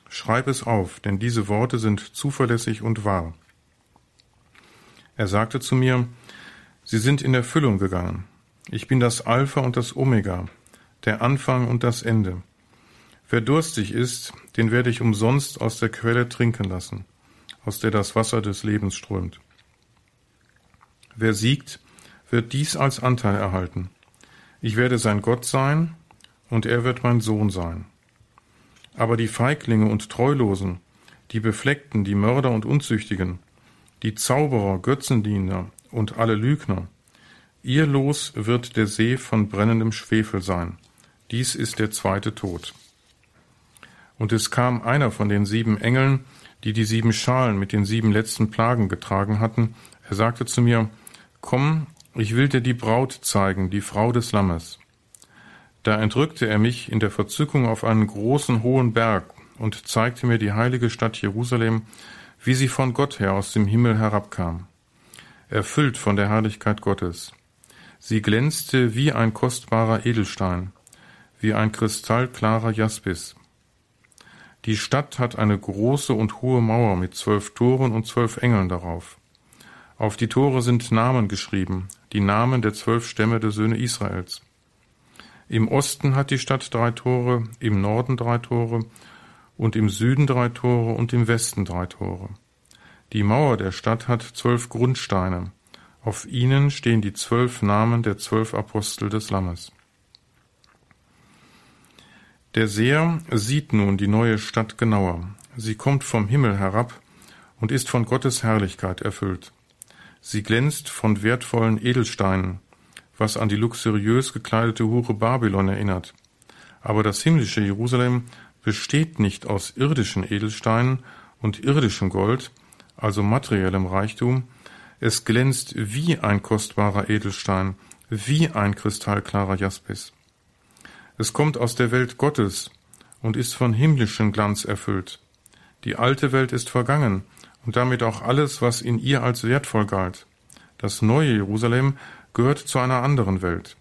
Schreib es auf, denn diese Worte sind zuverlässig und wahr. Er sagte zu mir, Sie sind in Erfüllung gegangen. Ich bin das Alpha und das Omega, der Anfang und das Ende. Wer durstig ist, den werde ich umsonst aus der Quelle trinken lassen, aus der das Wasser des Lebens strömt. Wer siegt, wird dies als Anteil erhalten. Ich werde sein Gott sein, und er wird mein Sohn sein. Aber die Feiglinge und Treulosen, die Befleckten, die Mörder und Unzüchtigen, die Zauberer, Götzendiener und alle Lügner. Ihr Los wird der See von brennendem Schwefel sein, Dies ist der zweite Tod. Und es kam einer von den sieben Engeln, die die sieben Schalen mit den sieben letzten Plagen getragen hatten. Er sagte zu mir, Komm, ich will dir die Braut zeigen, die Frau des Lammes. Da entrückte er mich in der Verzückung auf einen großen hohen Berg und zeigte mir die heilige Stadt Jerusalem, wie sie von Gott her aus dem Himmel herabkam, erfüllt von der Herrlichkeit Gottes. Sie glänzte wie ein kostbarer Edelstein, wie ein kristallklarer Jaspis. Die Stadt hat eine große und hohe Mauer mit zwölf Toren und zwölf Engeln darauf. Auf die Tore sind Namen geschrieben, die Namen der zwölf Stämme der Söhne Israels. Im Osten hat die Stadt drei Tore, im Norden drei Tore und im Süden drei Tore und im Westen drei Tore. Die Mauer der Stadt hat zwölf Grundsteine. Auf ihnen stehen die zwölf Namen der zwölf Apostel des Lammes. Der Seher sieht nun die neue Stadt genauer. Sie kommt vom Himmel herab und ist von Gottes Herrlichkeit erfüllt. Sie glänzt von wertvollen Edelsteinen, was an die luxuriös gekleidete Hure Babylon erinnert. Aber das himmlische Jerusalem besteht nicht aus irdischen Edelsteinen und irdischem Gold, also materiellem Reichtum, es glänzt wie ein kostbarer Edelstein, wie ein kristallklarer Jaspis. Es kommt aus der Welt Gottes und ist von himmlischem Glanz erfüllt. Die alte Welt ist vergangen und damit auch alles, was in ihr als wertvoll galt. Das neue Jerusalem gehört zu einer anderen Welt.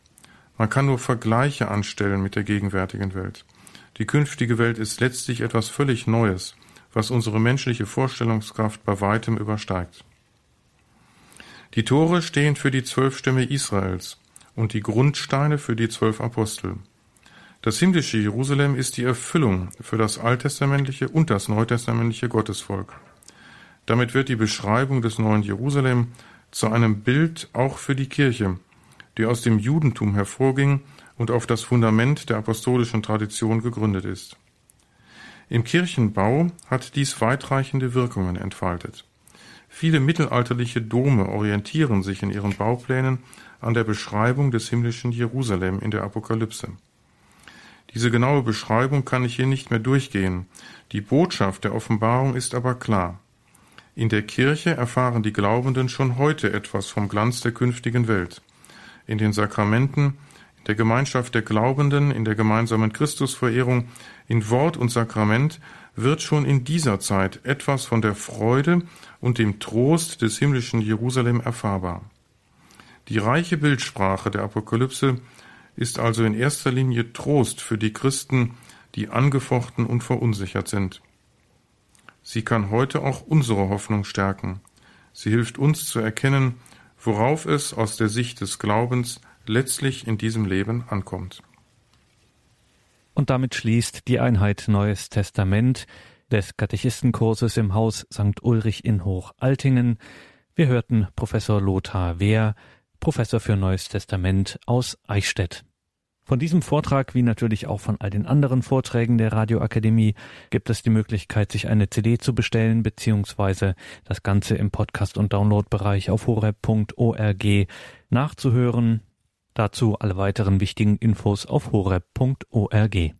Man kann nur Vergleiche anstellen mit der gegenwärtigen Welt. Die künftige Welt ist letztlich etwas völlig Neues, was unsere menschliche Vorstellungskraft bei weitem übersteigt. Die Tore stehen für die zwölf Stämme Israels und die Grundsteine für die zwölf Apostel. Das himmlische Jerusalem ist die Erfüllung für das alttestamentliche und das neutestamentliche Gottesvolk. Damit wird die Beschreibung des neuen Jerusalem zu einem Bild auch für die Kirche, die aus dem Judentum hervorging und auf das Fundament der apostolischen Tradition gegründet ist. Im Kirchenbau hat dies weitreichende Wirkungen entfaltet. Viele mittelalterliche Dome orientieren sich in ihren Bauplänen an der Beschreibung des himmlischen Jerusalem in der Apokalypse. Diese genaue Beschreibung kann ich hier nicht mehr durchgehen. Die Botschaft der Offenbarung ist aber klar. In der Kirche erfahren die Glaubenden schon heute etwas vom Glanz der künftigen Welt. In den Sakramenten, in der Gemeinschaft der Glaubenden, in der gemeinsamen Christusverehrung, in Wort und Sakrament wird schon in dieser Zeit etwas von der Freude und dem Trost des himmlischen Jerusalem erfahrbar. Die reiche Bildsprache der Apokalypse ist also in erster Linie Trost für die Christen, die angefochten und verunsichert sind. Sie kann heute auch unsere Hoffnung stärken. Sie hilft uns zu erkennen, worauf es aus der Sicht des Glaubens letztlich in diesem Leben ankommt. Und damit schließt die Einheit Neues Testament des Katechistenkurses im Haus St. Ulrich in Hochaltingen. Wir hörten Professor Lothar Wehr, Professor für Neues Testament aus Eichstätt. Von diesem Vortrag, wie natürlich auch von all den anderen Vorträgen der Radioakademie, gibt es die Möglichkeit, sich eine CD zu bestellen, beziehungsweise das Ganze im Podcast- und Downloadbereich auf horeb.org nachzuhören. Dazu alle weiteren wichtigen Infos auf horeb.org.